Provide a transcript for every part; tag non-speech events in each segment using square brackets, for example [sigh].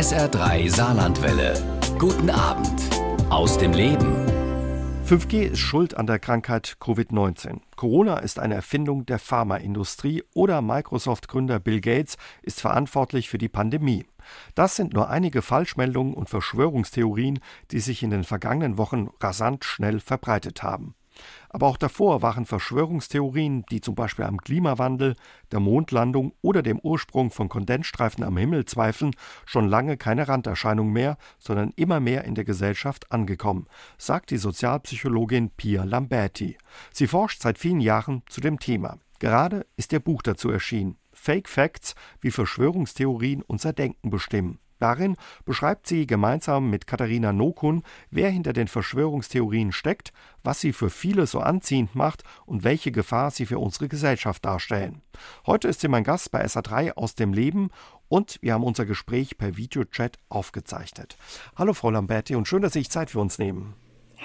SR3 Saarlandwelle. Guten Abend aus dem Leben. 5G ist schuld an der Krankheit Covid-19. Corona ist eine Erfindung der Pharmaindustrie oder Microsoft-Gründer Bill Gates ist verantwortlich für die Pandemie. Das sind nur einige Falschmeldungen und Verschwörungstheorien, die sich in den vergangenen Wochen rasant schnell verbreitet haben. Aber auch davor waren Verschwörungstheorien, die zum Beispiel am Klimawandel, der Mondlandung oder dem Ursprung von Kondensstreifen am Himmel zweifeln, schon lange keine Randerscheinung mehr, sondern immer mehr in der Gesellschaft angekommen, sagt die Sozialpsychologin Pia Lamberti. Sie forscht seit vielen Jahren zu dem Thema. Gerade ist ihr Buch dazu erschienen. Fake Facts, wie Verschwörungstheorien unser Denken bestimmen. Darin beschreibt sie gemeinsam mit Katharina Nokun, wer hinter den Verschwörungstheorien steckt, was sie für viele so anziehend macht und welche Gefahr sie für unsere Gesellschaft darstellen. Heute ist sie mein Gast bei SA3 aus dem Leben und wir haben unser Gespräch per Videochat aufgezeichnet. Hallo Frau Lamberti und schön, dass Sie sich Zeit für uns nehmen.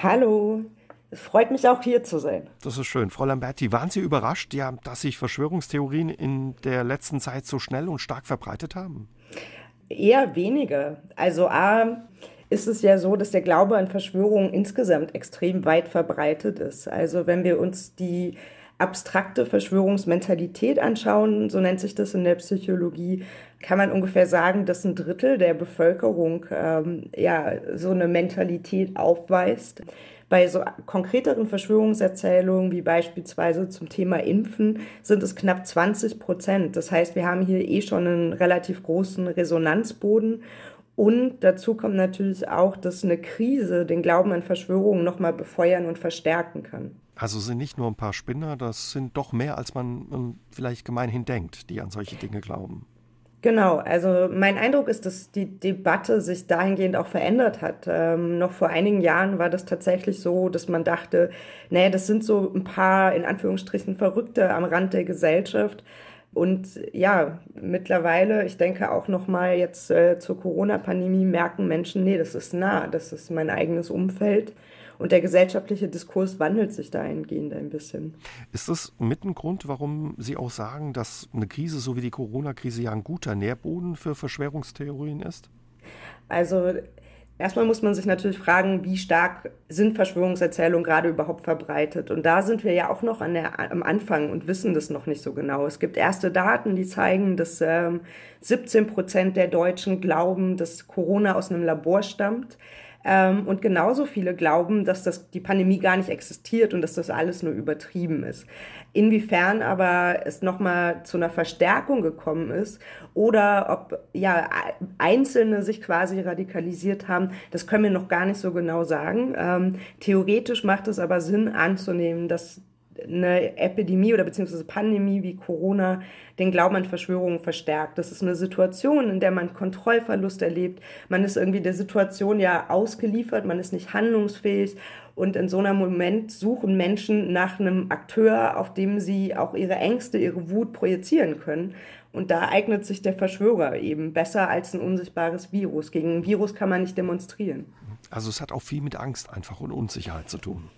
Hallo. Es freut mich auch hier zu sein. Das ist schön. Frau Lamberti, waren Sie überrascht, ja, dass sich Verschwörungstheorien in der letzten Zeit so schnell und stark verbreitet haben? Eher weniger. Also A ist es ja so, dass der Glaube an Verschwörungen insgesamt extrem weit verbreitet ist. Also wenn wir uns die abstrakte Verschwörungsmentalität anschauen, so nennt sich das in der Psychologie, kann man ungefähr sagen, dass ein Drittel der Bevölkerung ähm, ja so eine Mentalität aufweist. Bei so konkreteren Verschwörungserzählungen, wie beispielsweise zum Thema Impfen, sind es knapp 20 Prozent. Das heißt, wir haben hier eh schon einen relativ großen Resonanzboden. Und dazu kommt natürlich auch, dass eine Krise den Glauben an Verschwörungen nochmal befeuern und verstärken kann. Also sind nicht nur ein paar Spinner, das sind doch mehr, als man ähm, vielleicht gemeinhin denkt, die an solche Dinge glauben. Genau, also mein Eindruck ist, dass die Debatte sich dahingehend auch verändert hat. Ähm, noch vor einigen Jahren war das tatsächlich so, dass man dachte, nee, das sind so ein paar in Anführungsstrichen Verrückte am Rand der Gesellschaft. Und ja, mittlerweile, ich denke auch noch mal jetzt äh, zur Corona-Pandemie merken Menschen, nee, das ist nah, das ist mein eigenes Umfeld. Und der gesellschaftliche Diskurs wandelt sich dahingehend ein bisschen. Ist das mit ein Grund, warum Sie auch sagen, dass eine Krise so wie die Corona-Krise ja ein guter Nährboden für Verschwörungstheorien ist? Also Erstmal muss man sich natürlich fragen, wie stark sind Verschwörungserzählungen gerade überhaupt verbreitet? Und da sind wir ja auch noch an der, am Anfang und wissen das noch nicht so genau. Es gibt erste Daten, die zeigen, dass ähm, 17 Prozent der Deutschen glauben, dass Corona aus einem Labor stammt. Ähm, und genauso viele glauben, dass das, die Pandemie gar nicht existiert und dass das alles nur übertrieben ist. Inwiefern aber es nochmal zu einer Verstärkung gekommen ist oder ob ja Einzelne sich quasi radikalisiert haben, das können wir noch gar nicht so genau sagen. Ähm, theoretisch macht es aber Sinn anzunehmen, dass eine Epidemie oder beziehungsweise Pandemie wie Corona den Glauben an Verschwörungen verstärkt. Das ist eine Situation, in der man Kontrollverlust erlebt. Man ist irgendwie der Situation ja ausgeliefert, man ist nicht handlungsfähig. Und in so einem Moment suchen Menschen nach einem Akteur, auf dem sie auch ihre Ängste, ihre Wut projizieren können. Und da eignet sich der Verschwörer eben besser als ein unsichtbares Virus. Gegen ein Virus kann man nicht demonstrieren. Also es hat auch viel mit Angst einfach und Unsicherheit zu tun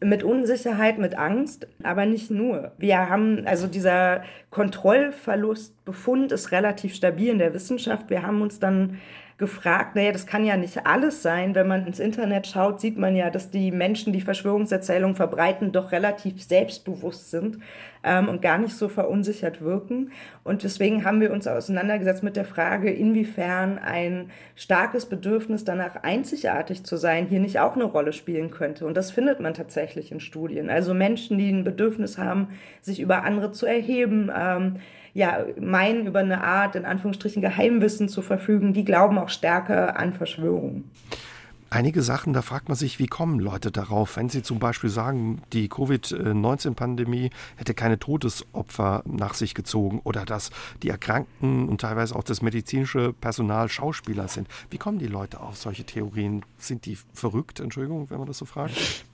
mit Unsicherheit, mit Angst, aber nicht nur. Wir haben, also dieser Kontrollverlustbefund ist relativ stabil in der Wissenschaft. Wir haben uns dann gefragt, naja, das kann ja nicht alles sein. Wenn man ins Internet schaut, sieht man ja, dass die Menschen, die Verschwörungserzählungen verbreiten, doch relativ selbstbewusst sind ähm, und gar nicht so verunsichert wirken. Und deswegen haben wir uns auseinandergesetzt mit der Frage, inwiefern ein starkes Bedürfnis danach einzigartig zu sein hier nicht auch eine Rolle spielen könnte. Und das findet man tatsächlich in Studien. Also Menschen, die ein Bedürfnis haben, sich über andere zu erheben, ähm, ja, meinen, über eine Art, in Anführungsstrichen, Geheimwissen zu verfügen, die glauben auch stärker an Verschwörungen. Einige Sachen, da fragt man sich, wie kommen Leute darauf, wenn sie zum Beispiel sagen, die Covid-19-Pandemie hätte keine Todesopfer nach sich gezogen oder dass die Erkrankten und teilweise auch das medizinische Personal Schauspieler sind. Wie kommen die Leute auf solche Theorien? Sind die verrückt, Entschuldigung, wenn man das so fragt?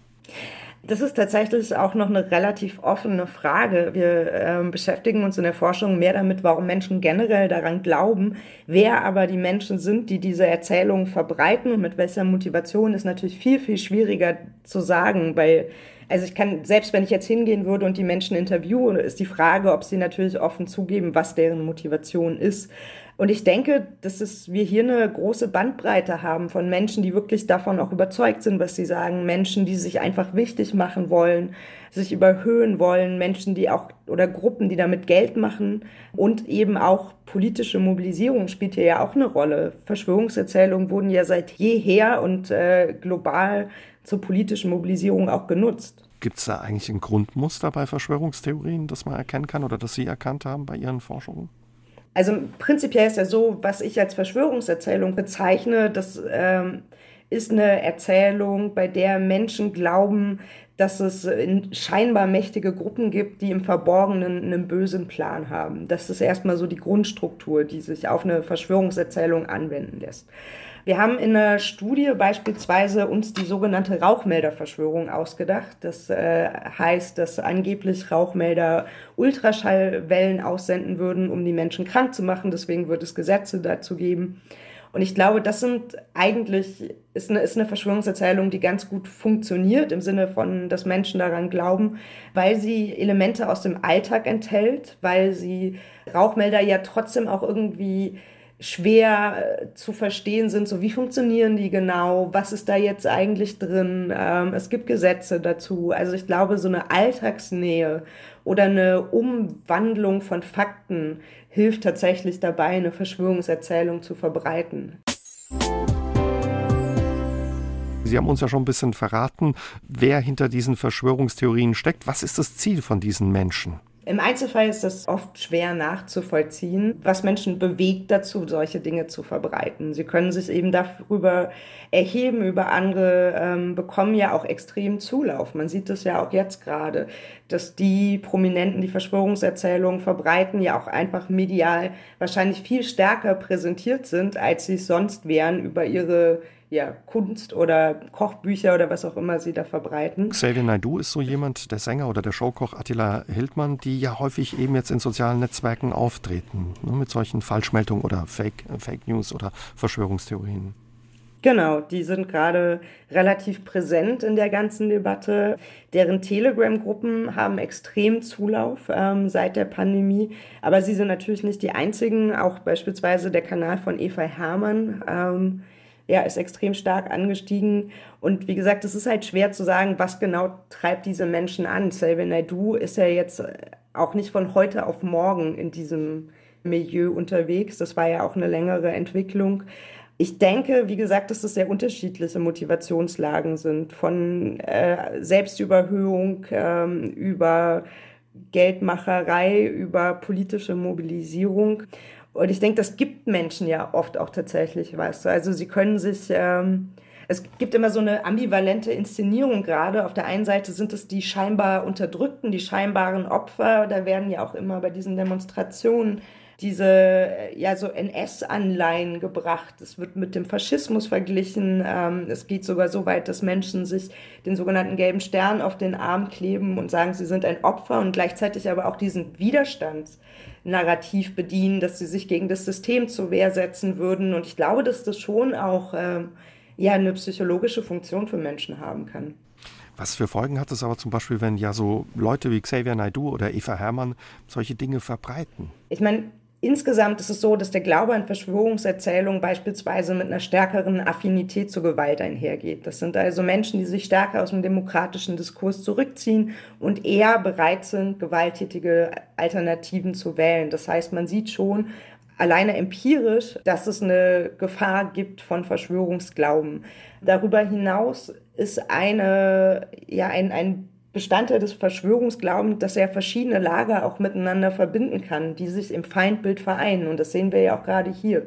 Das ist tatsächlich auch noch eine relativ offene Frage. Wir äh, beschäftigen uns in der Forschung mehr damit, warum Menschen generell daran glauben. Wer aber die Menschen sind, die diese Erzählungen verbreiten und mit welcher Motivation, ist natürlich viel, viel schwieriger zu sagen. Weil, also ich kann, selbst wenn ich jetzt hingehen würde und die Menschen interviewen, ist die Frage, ob sie natürlich offen zugeben, was deren Motivation ist. Und ich denke, dass es, wir hier eine große Bandbreite haben von Menschen, die wirklich davon auch überzeugt sind, was sie sagen. Menschen, die sich einfach wichtig machen wollen, sich überhöhen wollen. Menschen, die auch, oder Gruppen, die damit Geld machen. Und eben auch politische Mobilisierung spielt hier ja auch eine Rolle. Verschwörungserzählungen wurden ja seit jeher und äh, global zur politischen Mobilisierung auch genutzt. Gibt es da eigentlich ein Grundmuster bei Verschwörungstheorien, das man erkennen kann oder das Sie erkannt haben bei Ihren Forschungen? Also prinzipiell ist ja so, was ich als Verschwörungserzählung bezeichne, das ähm, ist eine Erzählung, bei der Menschen glauben, dass es scheinbar mächtige Gruppen gibt, die im Verborgenen einen bösen Plan haben. Das ist erstmal so die Grundstruktur, die sich auf eine Verschwörungserzählung anwenden lässt. Wir haben in einer Studie beispielsweise uns die sogenannte Rauchmelderverschwörung ausgedacht. Das äh, heißt, dass angeblich Rauchmelder Ultraschallwellen aussenden würden, um die Menschen krank zu machen. Deswegen wird es Gesetze dazu geben. Und ich glaube, das sind eigentlich, ist eine, ist eine Verschwörungserzählung, die ganz gut funktioniert im Sinne von, dass Menschen daran glauben, weil sie Elemente aus dem Alltag enthält, weil sie Rauchmelder ja trotzdem auch irgendwie schwer äh, zu verstehen sind, so wie funktionieren die genau, was ist da jetzt eigentlich drin, ähm, es gibt Gesetze dazu. Also ich glaube, so eine Alltagsnähe oder eine Umwandlung von Fakten hilft tatsächlich dabei, eine Verschwörungserzählung zu verbreiten. Sie haben uns ja schon ein bisschen verraten, wer hinter diesen Verschwörungstheorien steckt. Was ist das Ziel von diesen Menschen? Im Einzelfall ist das oft schwer nachzuvollziehen, was Menschen bewegt dazu, solche Dinge zu verbreiten. Sie können sich eben darüber erheben, über andere, ähm, bekommen ja auch extrem Zulauf. Man sieht es ja auch jetzt gerade, dass die Prominenten, die Verschwörungserzählungen verbreiten, ja auch einfach medial wahrscheinlich viel stärker präsentiert sind, als sie es sonst wären über ihre ja, Kunst oder Kochbücher oder was auch immer sie da verbreiten. Xavier Naidu ist so jemand, der Sänger oder der Showkoch Attila Hildmann, die ja häufig eben jetzt in sozialen Netzwerken auftreten, ne, mit solchen Falschmeldungen oder Fake, Fake News oder Verschwörungstheorien. Genau, die sind gerade relativ präsent in der ganzen Debatte. Deren Telegram-Gruppen haben extrem Zulauf ähm, seit der Pandemie. Aber sie sind natürlich nicht die einzigen. Auch beispielsweise der Kanal von Eva Hermann ähm, ja, ist extrem stark angestiegen. Und wie gesagt, es ist halt schwer zu sagen, was genau treibt diese Menschen an. Xavier Naidoo ist ja jetzt auch nicht von heute auf morgen in diesem Milieu unterwegs. Das war ja auch eine längere Entwicklung. Ich denke, wie gesagt, dass das sehr unterschiedliche Motivationslagen sind, von äh, Selbstüberhöhung ähm, über Geldmacherei, über politische Mobilisierung. Und ich denke, das gibt Menschen ja oft auch tatsächlich, weißt du. Also sie können sich, ähm, es gibt immer so eine ambivalente Inszenierung gerade. Auf der einen Seite sind es die scheinbar Unterdrückten, die scheinbaren Opfer. Da werden ja auch immer bei diesen Demonstrationen diese äh, ja so NS-Anleihen gebracht. Es wird mit dem Faschismus verglichen. Ähm, es geht sogar so weit, dass Menschen sich den sogenannten gelben Stern auf den Arm kleben und sagen, sie sind ein Opfer und gleichzeitig aber auch diesen Widerstandsnarrativ bedienen, dass sie sich gegen das System zur Wehr setzen würden. Und ich glaube, dass das schon auch ähm, ja eine psychologische Funktion für Menschen haben kann. Was für Folgen hat es aber zum Beispiel, wenn ja so Leute wie Xavier Naidu oder Eva Herrmann solche Dinge verbreiten? Ich meine, Insgesamt ist es so, dass der Glaube an Verschwörungserzählungen beispielsweise mit einer stärkeren Affinität zur Gewalt einhergeht. Das sind also Menschen, die sich stärker aus dem demokratischen Diskurs zurückziehen und eher bereit sind, gewalttätige Alternativen zu wählen. Das heißt, man sieht schon alleine empirisch, dass es eine Gefahr gibt von Verschwörungsglauben. Darüber hinaus ist eine, ja, ein, ein Bestandteil des Verschwörungsglaubens, dass er verschiedene Lager auch miteinander verbinden kann, die sich im Feindbild vereinen. Und das sehen wir ja auch gerade hier,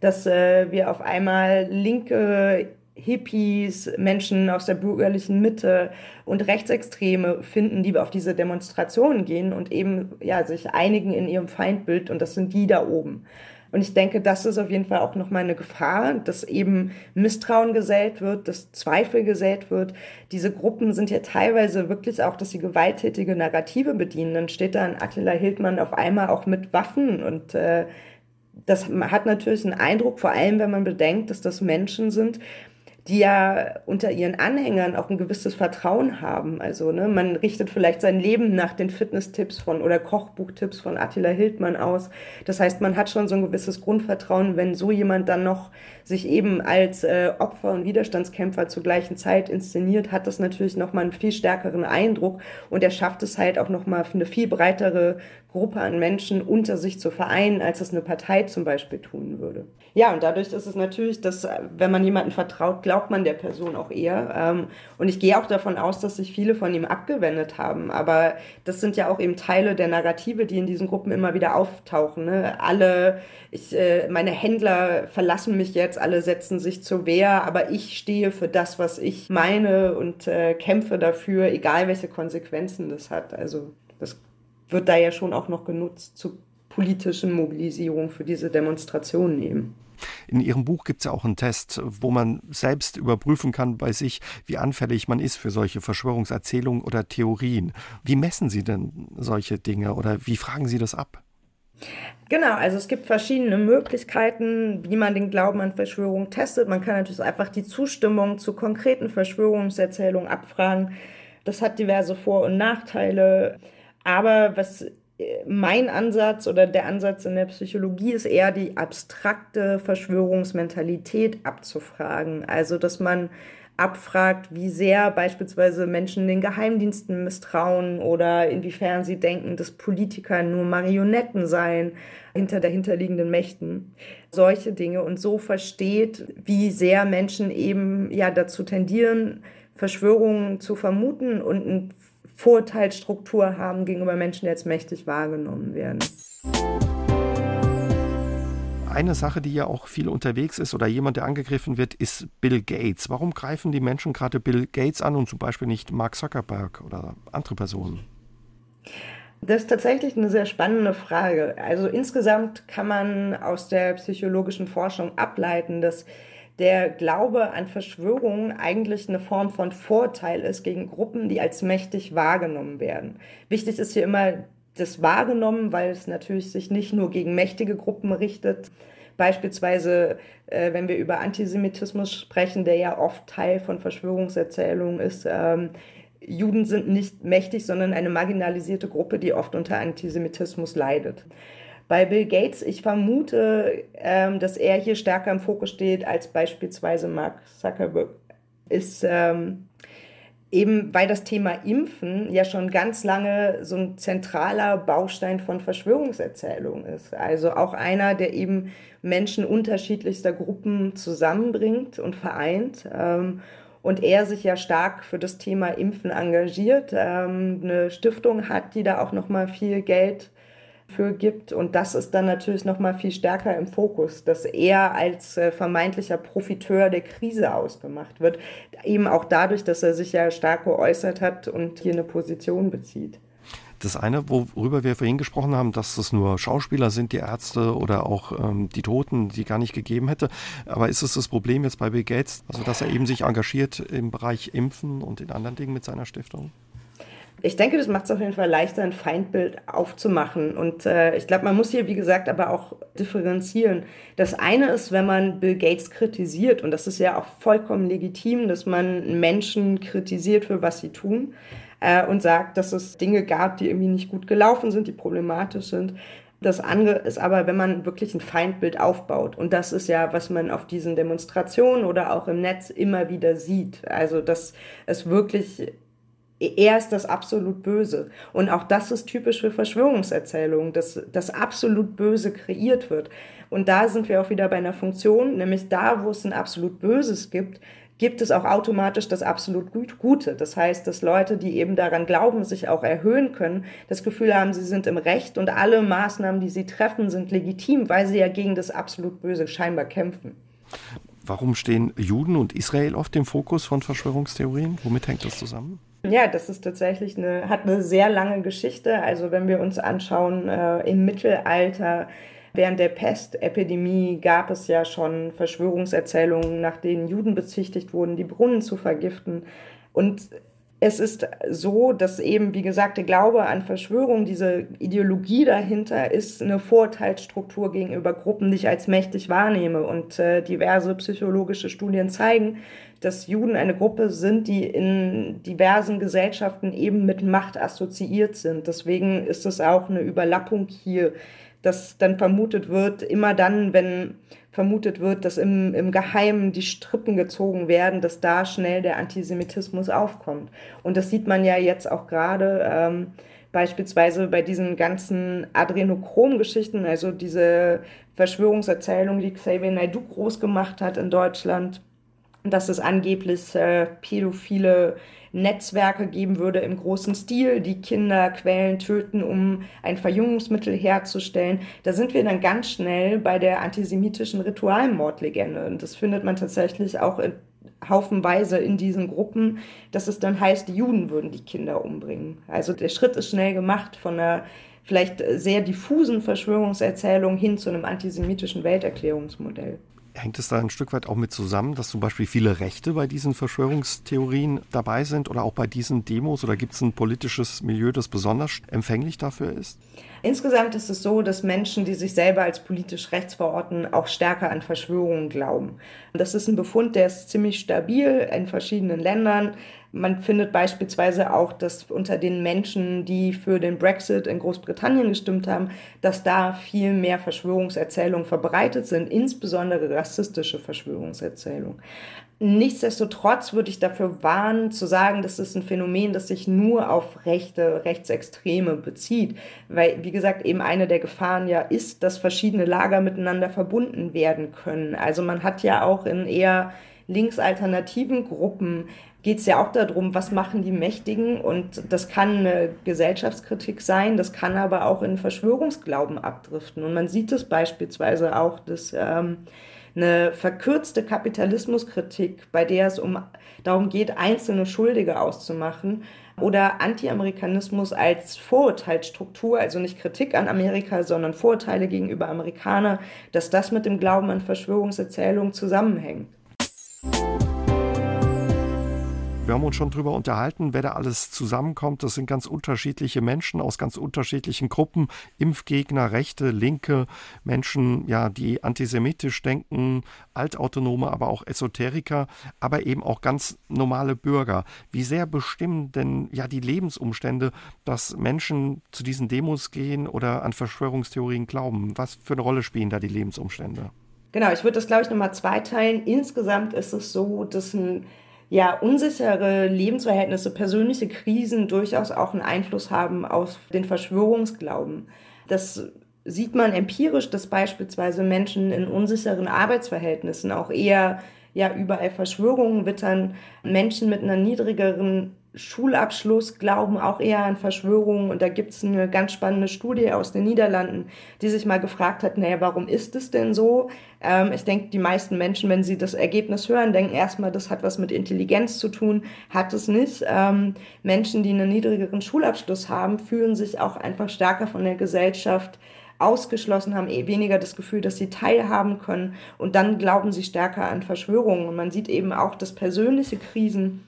dass äh, wir auf einmal linke Hippies, Menschen aus der bürgerlichen Mitte und Rechtsextreme finden, die auf diese Demonstrationen gehen und eben ja sich einigen in ihrem Feindbild und das sind die da oben. Und ich denke, das ist auf jeden Fall auch nochmal eine Gefahr, dass eben Misstrauen gesät wird, dass Zweifel gesät wird. Diese Gruppen sind ja teilweise wirklich auch, dass sie gewalttätige Narrative bedienen. Dann steht da ein Attila Hildmann auf einmal auch mit Waffen und äh, das hat natürlich einen Eindruck, vor allem wenn man bedenkt, dass das Menschen sind, die ja unter ihren Anhängern auch ein gewisses Vertrauen haben. Also ne, man richtet vielleicht sein Leben nach den Fitness-Tipps von oder Kochbuchtipps von Attila Hildmann aus. Das heißt, man hat schon so ein gewisses Grundvertrauen, wenn so jemand dann noch sich eben als äh, Opfer und Widerstandskämpfer zur gleichen Zeit inszeniert, hat das natürlich nochmal einen viel stärkeren Eindruck und er schafft es halt auch nochmal für eine viel breitere Gruppe an Menschen unter sich zu vereinen, als es eine Partei zum Beispiel tun würde. Ja, und dadurch ist es natürlich, dass wenn man jemanden vertraut, glaubt man der Person auch eher. Ähm, und ich gehe auch davon aus, dass sich viele von ihm abgewendet haben. Aber das sind ja auch eben Teile der Narrative, die in diesen Gruppen immer wieder auftauchen. Ne? Alle, ich, äh, meine Händler verlassen mich jetzt, alle setzen sich zur Wehr, aber ich stehe für das, was ich meine und äh, kämpfe dafür, egal welche Konsequenzen das hat. Also das wird da ja schon auch noch genutzt zur politischen Mobilisierung für diese Demonstrationen eben. In Ihrem Buch gibt es ja auch einen Test, wo man selbst überprüfen kann bei sich, wie anfällig man ist für solche Verschwörungserzählungen oder Theorien. Wie messen Sie denn solche Dinge oder wie fragen Sie das ab? Genau, also es gibt verschiedene Möglichkeiten, wie man den Glauben an Verschwörungen testet. Man kann natürlich einfach die Zustimmung zu konkreten Verschwörungserzählungen abfragen. Das hat diverse Vor- und Nachteile. Aber was mein Ansatz oder der Ansatz in der Psychologie ist eher die abstrakte Verschwörungsmentalität abzufragen. Also, dass man abfragt, wie sehr beispielsweise Menschen den Geheimdiensten misstrauen oder inwiefern sie denken, dass Politiker nur Marionetten seien hinter dahinterliegenden Mächten. Solche Dinge und so versteht, wie sehr Menschen eben ja dazu tendieren, Verschwörungen zu vermuten und ein Vorurteilsstruktur haben gegenüber Menschen, die als mächtig wahrgenommen werden. Eine Sache, die ja auch viel unterwegs ist oder jemand, der angegriffen wird, ist Bill Gates. Warum greifen die Menschen gerade Bill Gates an und zum Beispiel nicht Mark Zuckerberg oder andere Personen? Das ist tatsächlich eine sehr spannende Frage. Also insgesamt kann man aus der psychologischen Forschung ableiten, dass der Glaube an Verschwörungen eigentlich eine Form von Vorteil ist gegen Gruppen, die als mächtig wahrgenommen werden. Wichtig ist hier immer das wahrgenommen, weil es natürlich sich nicht nur gegen mächtige Gruppen richtet. Beispielsweise, äh, wenn wir über Antisemitismus sprechen, der ja oft Teil von Verschwörungserzählungen ist. Ähm, Juden sind nicht mächtig, sondern eine marginalisierte Gruppe, die oft unter Antisemitismus leidet. Bei Bill Gates, ich vermute, ähm, dass er hier stärker im Fokus steht als beispielsweise Mark Zuckerberg, ist ähm, eben, weil das Thema Impfen ja schon ganz lange so ein zentraler Baustein von Verschwörungserzählungen ist. Also auch einer, der eben Menschen unterschiedlichster Gruppen zusammenbringt und vereint. Ähm, und er sich ja stark für das Thema Impfen engagiert, ähm, eine Stiftung hat, die da auch noch mal viel Geld für gibt. Und das ist dann natürlich noch mal viel stärker im Fokus, dass er als äh, vermeintlicher Profiteur der Krise ausgemacht wird. Eben auch dadurch, dass er sich ja stark geäußert hat und hier eine Position bezieht. Das eine, worüber wir vorhin gesprochen haben, dass es nur Schauspieler sind, die Ärzte oder auch ähm, die Toten, die gar nicht gegeben hätte. Aber ist es das Problem jetzt bei Bill Gates, also dass er eben sich engagiert im Bereich Impfen und in anderen Dingen mit seiner Stiftung? Ich denke, das macht es auf jeden Fall leichter, ein Feindbild aufzumachen. Und äh, ich glaube, man muss hier, wie gesagt, aber auch differenzieren. Das eine ist, wenn man Bill Gates kritisiert, und das ist ja auch vollkommen legitim, dass man Menschen kritisiert für was sie tun äh, und sagt, dass es Dinge gab, die irgendwie nicht gut gelaufen sind, die problematisch sind. Das andere ist aber, wenn man wirklich ein Feindbild aufbaut. Und das ist ja, was man auf diesen Demonstrationen oder auch im Netz immer wieder sieht. Also, dass es wirklich er ist das absolut Böse. Und auch das ist typisch für Verschwörungserzählungen, dass das absolut Böse kreiert wird. Und da sind wir auch wieder bei einer Funktion, nämlich da, wo es ein absolut Böses gibt, gibt es auch automatisch das absolut Gute. Das heißt, dass Leute, die eben daran glauben, sich auch erhöhen können, das Gefühl haben, sie sind im Recht und alle Maßnahmen, die sie treffen, sind legitim, weil sie ja gegen das absolut Böse scheinbar kämpfen. Warum stehen Juden und Israel oft im Fokus von Verschwörungstheorien? Womit hängt das zusammen? Ja, das ist tatsächlich eine, hat eine sehr lange Geschichte. Also wenn wir uns anschauen, äh, im Mittelalter, während der Pestepidemie gab es ja schon Verschwörungserzählungen, nach denen Juden bezichtigt wurden, die Brunnen zu vergiften. Und es ist so, dass eben, wie gesagt, der Glaube an Verschwörung, diese Ideologie dahinter ist eine Vorurteilsstruktur gegenüber Gruppen, die ich als mächtig wahrnehme. Und äh, diverse psychologische Studien zeigen, dass Juden eine Gruppe sind, die in diversen Gesellschaften eben mit Macht assoziiert sind. Deswegen ist es auch eine Überlappung hier, dass dann vermutet wird, immer dann, wenn vermutet wird, dass im, im Geheimen die Strippen gezogen werden, dass da schnell der Antisemitismus aufkommt. Und das sieht man ja jetzt auch gerade ähm, beispielsweise bei diesen ganzen Adrenochrom-Geschichten, also diese Verschwörungserzählung, die Xavier Naidoo groß gemacht hat in Deutschland, dass es angeblich äh, pädophile Netzwerke geben würde im großen Stil, die Kinder quälen, töten, um ein Verjüngungsmittel herzustellen. Da sind wir dann ganz schnell bei der antisemitischen Ritualmordlegende. Und das findet man tatsächlich auch in, haufenweise in diesen Gruppen, dass es dann heißt, die Juden würden die Kinder umbringen. Also der Schritt ist schnell gemacht von einer vielleicht sehr diffusen Verschwörungserzählung hin zu einem antisemitischen Welterklärungsmodell. Hängt es da ein Stück weit auch mit zusammen, dass zum Beispiel viele Rechte bei diesen Verschwörungstheorien dabei sind oder auch bei diesen Demos? Oder gibt es ein politisches Milieu, das besonders empfänglich dafür ist? Insgesamt ist es so, dass Menschen, die sich selber als politisch rechts verorten, auch stärker an Verschwörungen glauben. Das ist ein Befund, der ist ziemlich stabil in verschiedenen Ländern. Man findet beispielsweise auch, dass unter den Menschen, die für den Brexit in Großbritannien gestimmt haben, dass da viel mehr Verschwörungserzählungen verbreitet sind, insbesondere rassistische Verschwörungserzählungen. Nichtsdestotrotz würde ich dafür warnen, zu sagen, das ist ein Phänomen, das sich nur auf rechte, Rechtsextreme bezieht. Weil, wie gesagt, eben eine der Gefahren ja ist, dass verschiedene Lager miteinander verbunden werden können. Also man hat ja auch in eher linksalternativen Gruppen geht es ja auch darum, was machen die Mächtigen und das kann eine Gesellschaftskritik sein, das kann aber auch in Verschwörungsglauben abdriften. Und man sieht es beispielsweise auch, dass ähm, eine verkürzte Kapitalismuskritik, bei der es um, darum geht, einzelne Schuldige auszumachen, oder Anti-Amerikanismus als Vorurteilsstruktur, also nicht Kritik an Amerika, sondern Vorurteile gegenüber Amerikanern, dass das mit dem Glauben an Verschwörungserzählungen zusammenhängt. Wir haben uns schon darüber unterhalten, wer da alles zusammenkommt. Das sind ganz unterschiedliche Menschen aus ganz unterschiedlichen Gruppen. Impfgegner, Rechte, Linke, Menschen, ja, die antisemitisch denken, Altautonome, aber auch Esoteriker, aber eben auch ganz normale Bürger. Wie sehr bestimmen denn ja die Lebensumstände, dass Menschen zu diesen Demos gehen oder an Verschwörungstheorien glauben? Was für eine Rolle spielen da die Lebensumstände? Genau, ich würde das, glaube ich, nochmal zweiteilen. Insgesamt ist es so, dass ein ja, unsichere Lebensverhältnisse, persönliche Krisen durchaus auch einen Einfluss haben auf den Verschwörungsglauben. Das sieht man empirisch, dass beispielsweise Menschen in unsicheren Arbeitsverhältnissen auch eher ja überall Verschwörungen wittern, Menschen mit einer niedrigeren Schulabschluss glauben auch eher an Verschwörungen. Und da gibt es eine ganz spannende Studie aus den Niederlanden, die sich mal gefragt hat, naja, warum ist es denn so? Ähm, ich denke, die meisten Menschen, wenn sie das Ergebnis hören, denken erstmal, das hat was mit Intelligenz zu tun. Hat es nicht. Ähm, Menschen, die einen niedrigeren Schulabschluss haben, fühlen sich auch einfach stärker von der Gesellschaft ausgeschlossen, haben eh weniger das Gefühl, dass sie teilhaben können und dann glauben sie stärker an Verschwörungen. Und man sieht eben auch, dass persönliche Krisen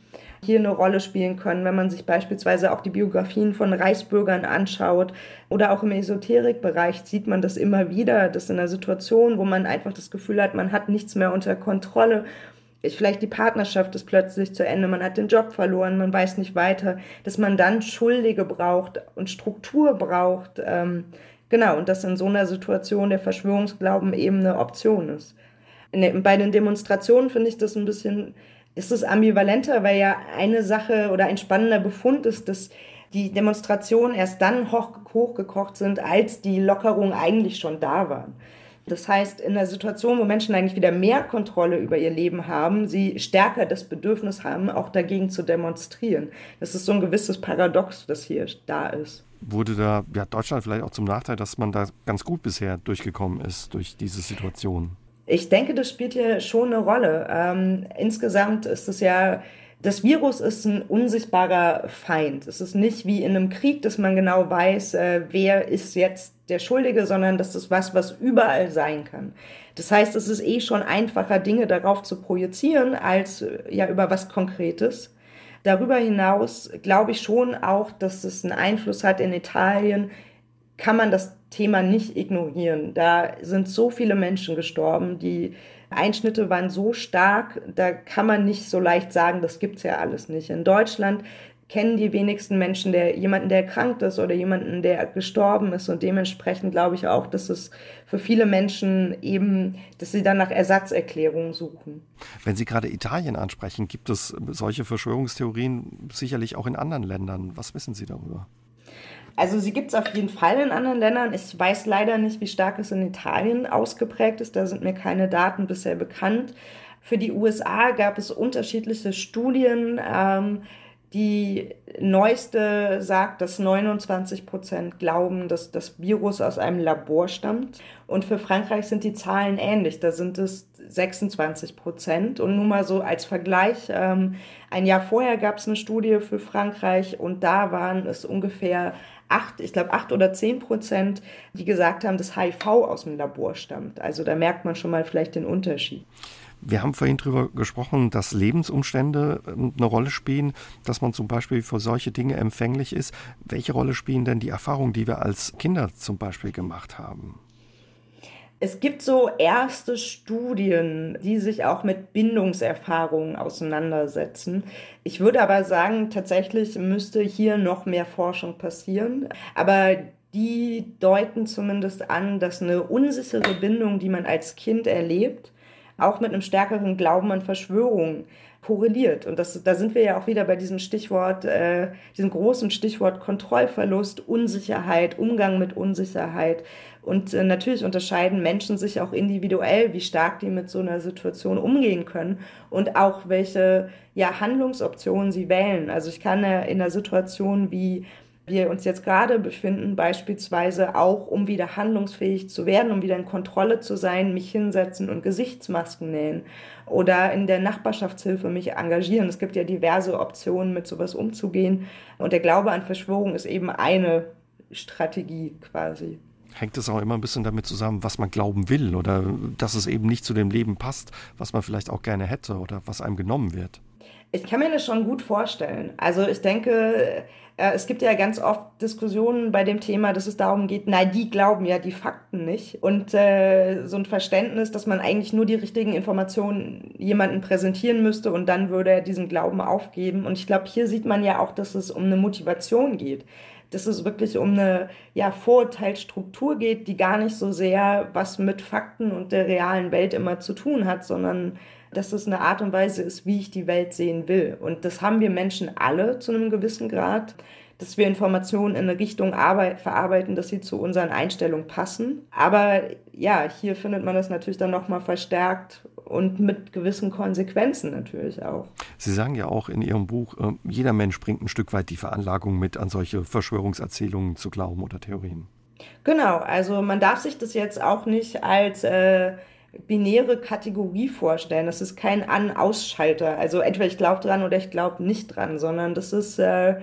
hier eine Rolle spielen können, wenn man sich beispielsweise auch die Biografien von Reichsbürgern anschaut oder auch im Esoterikbereich sieht man das immer wieder, dass in einer Situation, wo man einfach das Gefühl hat, man hat nichts mehr unter Kontrolle vielleicht die Partnerschaft ist plötzlich zu Ende, man hat den Job verloren, man weiß nicht weiter, dass man dann Schuldige braucht und Struktur braucht. Ähm, genau, und dass in so einer Situation der Verschwörungsglauben eben eine Option ist. Bei den Demonstrationen finde ich das ein bisschen ist es ambivalenter, weil ja eine Sache oder ein spannender Befund ist, dass die Demonstrationen erst dann hoch, hochgekocht sind, als die Lockerungen eigentlich schon da waren. Das heißt, in einer Situation, wo Menschen eigentlich wieder mehr Kontrolle über ihr Leben haben, sie stärker das Bedürfnis haben, auch dagegen zu demonstrieren. Das ist so ein gewisses Paradox, das hier da ist. Wurde da ja, Deutschland vielleicht auch zum Nachteil, dass man da ganz gut bisher durchgekommen ist durch diese Situation? Ich denke, das spielt hier schon eine Rolle. Ähm, insgesamt ist es ja, das Virus ist ein unsichtbarer Feind. Es ist nicht wie in einem Krieg, dass man genau weiß, äh, wer ist jetzt der Schuldige, sondern das ist was, was überall sein kann. Das heißt, es ist eh schon einfacher, Dinge darauf zu projizieren, als ja über was Konkretes. Darüber hinaus glaube ich schon auch, dass es einen Einfluss hat in Italien, kann man das Thema nicht ignorieren. Da sind so viele Menschen gestorben, die Einschnitte waren so stark, da kann man nicht so leicht sagen, das gibt's ja alles nicht. In Deutschland kennen die wenigsten Menschen der, jemanden, der erkrankt ist oder jemanden, der gestorben ist. Und dementsprechend glaube ich auch, dass es für viele Menschen eben, dass sie dann nach Ersatzerklärungen suchen. Wenn Sie gerade Italien ansprechen, gibt es solche Verschwörungstheorien sicherlich auch in anderen Ländern. Was wissen Sie darüber? Also sie gibt es auf jeden Fall in anderen Ländern. Ich weiß leider nicht, wie stark es in Italien ausgeprägt ist. Da sind mir keine Daten bisher bekannt. Für die USA gab es unterschiedliche Studien. Ähm, die neueste sagt, dass 29 Prozent glauben, dass das Virus aus einem Labor stammt. Und für Frankreich sind die Zahlen ähnlich. Da sind es 26 Prozent. Und nun mal so als Vergleich, ähm, ein Jahr vorher gab es eine Studie für Frankreich und da waren es ungefähr acht, ich glaube acht oder zehn Prozent, die gesagt haben, dass HIV aus dem Labor stammt. Also da merkt man schon mal vielleicht den Unterschied. Wir haben vorhin darüber gesprochen, dass Lebensumstände ähm, eine Rolle spielen, dass man zum Beispiel für solche Dinge empfänglich ist. Welche Rolle spielen denn die Erfahrungen, die wir als Kinder zum Beispiel gemacht haben? Es gibt so erste Studien, die sich auch mit Bindungserfahrungen auseinandersetzen. Ich würde aber sagen, tatsächlich müsste hier noch mehr Forschung passieren. Aber die deuten zumindest an, dass eine unsichere Bindung, die man als Kind erlebt, auch mit einem stärkeren Glauben an Verschwörungen korreliert. Und das, da sind wir ja auch wieder bei diesem Stichwort, äh, diesem großen Stichwort Kontrollverlust, Unsicherheit, Umgang mit Unsicherheit. Und äh, natürlich unterscheiden Menschen sich auch individuell, wie stark die mit so einer Situation umgehen können und auch welche ja, Handlungsoptionen sie wählen. Also ich kann äh, in einer Situation wie wir uns jetzt gerade befinden, beispielsweise auch, um wieder handlungsfähig zu werden, um wieder in Kontrolle zu sein, mich hinsetzen und Gesichtsmasken nähen oder in der Nachbarschaftshilfe mich engagieren. Es gibt ja diverse Optionen, mit sowas umzugehen. Und der Glaube an Verschwörung ist eben eine Strategie quasi. Hängt es auch immer ein bisschen damit zusammen, was man glauben will oder dass es eben nicht zu dem Leben passt, was man vielleicht auch gerne hätte oder was einem genommen wird? Ich kann mir das schon gut vorstellen. Also ich denke, äh, es gibt ja ganz oft Diskussionen bei dem Thema, dass es darum geht, nein, die glauben ja die Fakten nicht. Und äh, so ein Verständnis, dass man eigentlich nur die richtigen Informationen jemandem präsentieren müsste und dann würde er diesen Glauben aufgeben. Und ich glaube, hier sieht man ja auch, dass es um eine Motivation geht. Dass es wirklich um eine ja, Vorurteilsstruktur geht, die gar nicht so sehr was mit Fakten und der realen Welt immer zu tun hat, sondern dass es eine Art und Weise ist, wie ich die Welt sehen will. Und das haben wir Menschen alle zu einem gewissen Grad, dass wir Informationen in eine Richtung arbeit, verarbeiten, dass sie zu unseren Einstellungen passen. Aber ja, hier findet man das natürlich dann nochmal verstärkt und mit gewissen Konsequenzen natürlich auch. Sie sagen ja auch in Ihrem Buch, äh, jeder Mensch bringt ein Stück weit die Veranlagung mit, an solche Verschwörungserzählungen zu glauben oder Theorien. Genau, also man darf sich das jetzt auch nicht als äh, binäre Kategorie vorstellen. Das ist kein An-Ausschalter. Also entweder ich glaube dran oder ich glaube nicht dran, sondern das ist äh,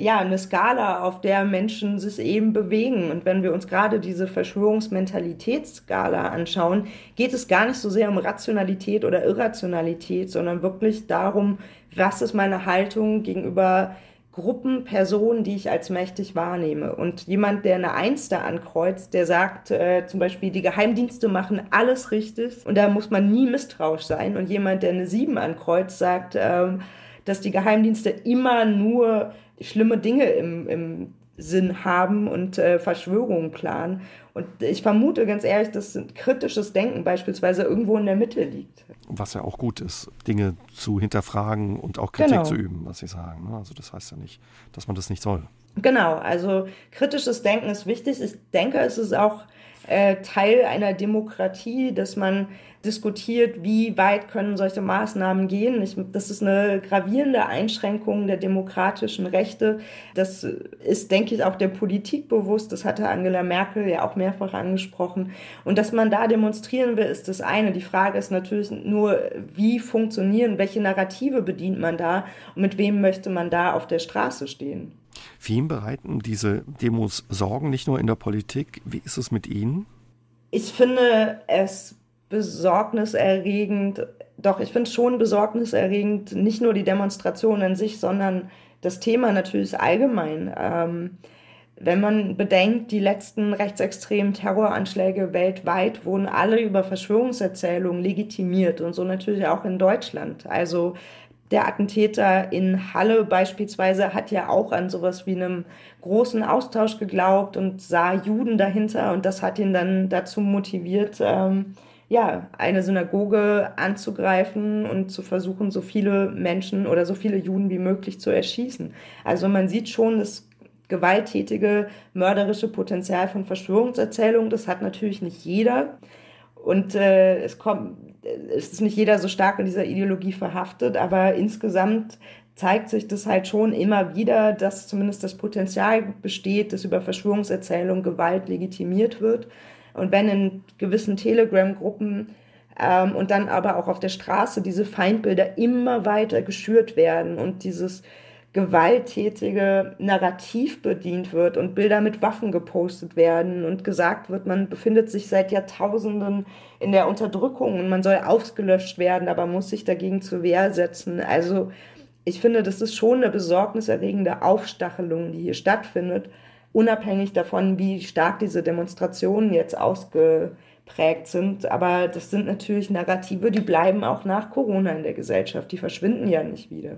ja eine Skala, auf der Menschen sich eben bewegen. Und wenn wir uns gerade diese Verschwörungsmentalitätsskala anschauen, geht es gar nicht so sehr um Rationalität oder Irrationalität, sondern wirklich darum, was ist meine Haltung gegenüber Gruppen, Personen, die ich als mächtig wahrnehme. Und jemand, der eine Eins da ankreuzt, der sagt äh, zum Beispiel, die Geheimdienste machen alles richtig und da muss man nie misstrauisch sein. Und jemand, der eine Sieben ankreuzt, sagt, äh, dass die Geheimdienste immer nur schlimme Dinge im, im Sinn haben und äh, Verschwörungen planen. Und ich vermute ganz ehrlich, dass kritisches Denken beispielsweise irgendwo in der Mitte liegt. Was ja auch gut ist, Dinge zu hinterfragen und auch Kritik genau. zu üben, was Sie sagen. Ne? Also das heißt ja nicht, dass man das nicht soll. Genau, also kritisches Denken ist wichtig. Ich denke, es ist auch äh, Teil einer Demokratie, dass man diskutiert, wie weit können solche Maßnahmen gehen. Ich, das ist eine gravierende Einschränkung der demokratischen Rechte. Das ist, denke ich, auch der Politik bewusst. Das hatte Angela Merkel ja auch mehrfach angesprochen. Und dass man da demonstrieren will, ist das eine. Die Frage ist natürlich nur, wie funktionieren, welche Narrative bedient man da und mit wem möchte man da auf der Straße stehen. Vielen bereiten diese Demos Sorgen, nicht nur in der Politik. Wie ist es mit Ihnen? Ich finde es besorgniserregend, Doch, ich finde es schon besorgniserregend, nicht nur die Demonstration an sich, sondern das Thema natürlich allgemein. Ähm, wenn man bedenkt, die letzten rechtsextremen Terroranschläge weltweit wurden alle über Verschwörungserzählungen legitimiert und so natürlich auch in Deutschland. Also der Attentäter in Halle beispielsweise hat ja auch an sowas wie einem großen Austausch geglaubt und sah Juden dahinter und das hat ihn dann dazu motiviert, ähm, ja, eine Synagoge anzugreifen und zu versuchen, so viele Menschen oder so viele Juden wie möglich zu erschießen. Also man sieht schon das gewalttätige, mörderische Potenzial von Verschwörungserzählungen. Das hat natürlich nicht jeder. Und äh, es kommt, es ist nicht jeder so stark in dieser Ideologie verhaftet, aber insgesamt zeigt sich das halt schon immer wieder, dass zumindest das Potenzial besteht, dass über Verschwörungserzählungen Gewalt legitimiert wird. Und wenn in gewissen Telegram-Gruppen ähm, und dann aber auch auf der Straße diese Feindbilder immer weiter geschürt werden und dieses gewalttätige Narrativ bedient wird und Bilder mit Waffen gepostet werden und gesagt wird, man befindet sich seit Jahrtausenden in der Unterdrückung und man soll ausgelöscht werden, aber muss sich dagegen zur Wehr setzen. Also ich finde, das ist schon eine besorgniserregende Aufstachelung, die hier stattfindet unabhängig davon, wie stark diese Demonstrationen jetzt ausgeprägt sind. Aber das sind natürlich Narrative, die bleiben auch nach Corona in der Gesellschaft. Die verschwinden ja nicht wieder.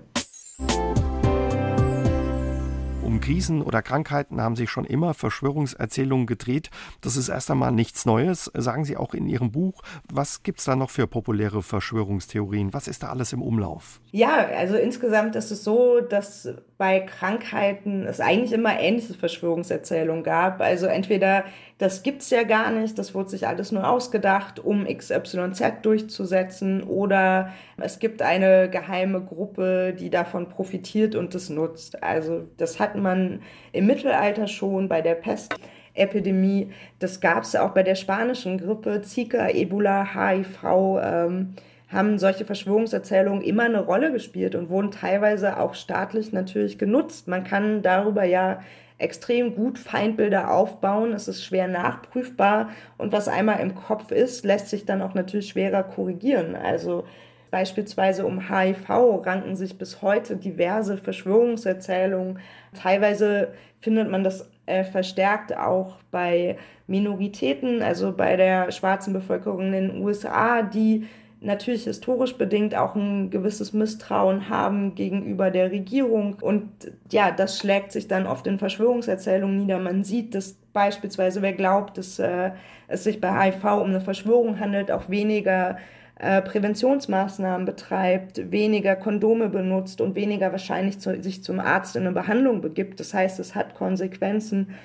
Krisen oder Krankheiten haben sich schon immer Verschwörungserzählungen gedreht. Das ist erst einmal nichts Neues, sagen Sie auch in Ihrem Buch. Was gibt es da noch für populäre Verschwörungstheorien? Was ist da alles im Umlauf? Ja, also insgesamt ist es so, dass bei Krankheiten es eigentlich immer ähnliche Verschwörungserzählungen gab. Also entweder das gibt es ja gar nicht, das wurde sich alles nur ausgedacht, um XYZ durchzusetzen, oder es gibt eine geheime Gruppe, die davon profitiert und das nutzt. Also das hat man im Mittelalter schon bei der Pestepidemie, das gab es auch bei der spanischen Grippe, Zika, Ebola, HIV. Ähm, haben solche Verschwörungserzählungen immer eine Rolle gespielt und wurden teilweise auch staatlich natürlich genutzt. Man kann darüber ja extrem gut Feindbilder aufbauen. Es ist schwer nachprüfbar und was einmal im Kopf ist, lässt sich dann auch natürlich schwerer korrigieren. Also beispielsweise um HIV ranken sich bis heute diverse Verschwörungserzählungen. Teilweise findet man das äh, verstärkt auch bei Minoritäten, also bei der schwarzen Bevölkerung in den USA, die natürlich historisch bedingt auch ein gewisses Misstrauen haben gegenüber der Regierung. Und ja, das schlägt sich dann oft in Verschwörungserzählungen nieder. Man sieht, dass beispielsweise wer glaubt, dass äh, es sich bei HIV um eine Verschwörung handelt, auch weniger äh, Präventionsmaßnahmen betreibt, weniger Kondome benutzt und weniger wahrscheinlich zu, sich zum Arzt in eine Behandlung begibt. Das heißt, es hat Konsequenzen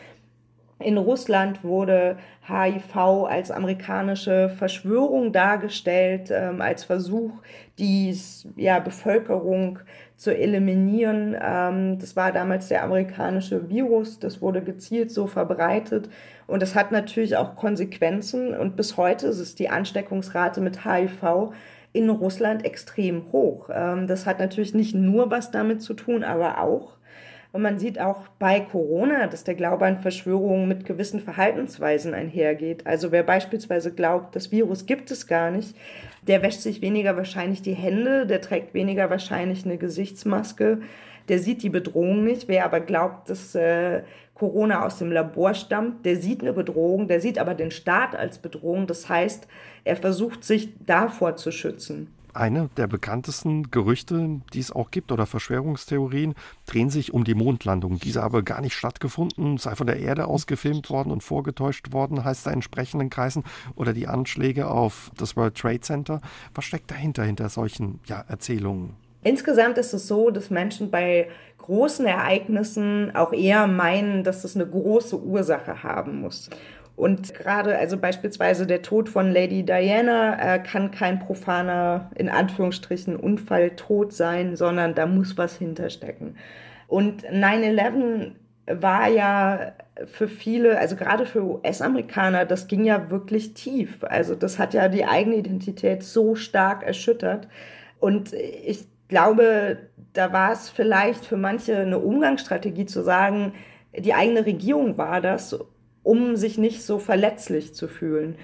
in Russland wurde HIV als amerikanische Verschwörung dargestellt, ähm, als Versuch, die ja, Bevölkerung zu eliminieren. Ähm, das war damals der amerikanische Virus, das wurde gezielt so verbreitet und das hat natürlich auch Konsequenzen und bis heute ist es die Ansteckungsrate mit HIV in Russland extrem hoch. Ähm, das hat natürlich nicht nur was damit zu tun, aber auch und man sieht auch bei Corona, dass der Glaube an Verschwörungen mit gewissen Verhaltensweisen einhergeht. Also wer beispielsweise glaubt, das Virus gibt es gar nicht, der wäscht sich weniger wahrscheinlich die Hände, der trägt weniger wahrscheinlich eine Gesichtsmaske, der sieht die Bedrohung nicht. Wer aber glaubt, dass äh, Corona aus dem Labor stammt, der sieht eine Bedrohung, der sieht aber den Staat als Bedrohung. Das heißt, er versucht sich davor zu schützen. Eine der bekanntesten Gerüchte, die es auch gibt, oder Verschwörungstheorien, drehen sich um die Mondlandung. Diese aber gar nicht stattgefunden, sei von der Erde aus gefilmt worden und vorgetäuscht worden, heißt da in entsprechenden Kreisen, oder die Anschläge auf das World Trade Center. Was steckt dahinter, hinter solchen ja, Erzählungen? Insgesamt ist es so, dass Menschen bei großen Ereignissen auch eher meinen, dass es eine große Ursache haben muss. Und gerade, also beispielsweise der Tod von Lady Diana äh, kann kein profaner, in Anführungsstrichen, Unfalltod sein, sondern da muss was hinterstecken. Und 9-11 war ja für viele, also gerade für US-Amerikaner, das ging ja wirklich tief. Also das hat ja die eigene Identität so stark erschüttert. Und ich glaube, da war es vielleicht für manche eine Umgangsstrategie zu sagen, die eigene Regierung war das um sich nicht so verletzlich zu fühlen.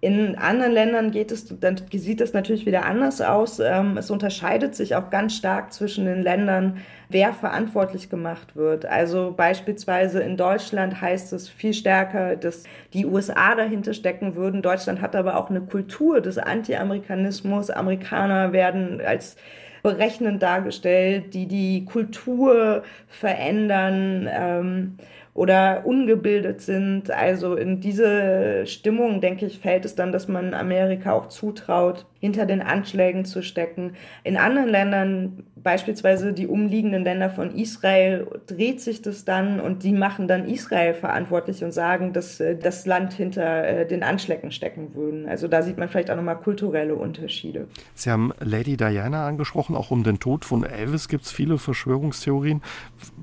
In anderen Ländern geht es, dann sieht es natürlich wieder anders aus. Ähm, es unterscheidet sich auch ganz stark zwischen den Ländern, wer verantwortlich gemacht wird. Also beispielsweise in Deutschland heißt es viel stärker, dass die USA dahinter stecken würden. Deutschland hat aber auch eine Kultur des Anti-Amerikanismus. Amerikaner werden als berechnend dargestellt, die die Kultur verändern. Ähm, oder ungebildet sind. Also in diese Stimmung, denke ich, fällt es dann, dass man Amerika auch zutraut, hinter den Anschlägen zu stecken. In anderen Ländern, beispielsweise die umliegenden Länder von Israel, dreht sich das dann und die machen dann Israel verantwortlich und sagen, dass äh, das Land hinter äh, den Anschlägen stecken würden. Also da sieht man vielleicht auch nochmal kulturelle Unterschiede. Sie haben Lady Diana angesprochen, auch um den Tod von Elvis gibt es viele Verschwörungstheorien.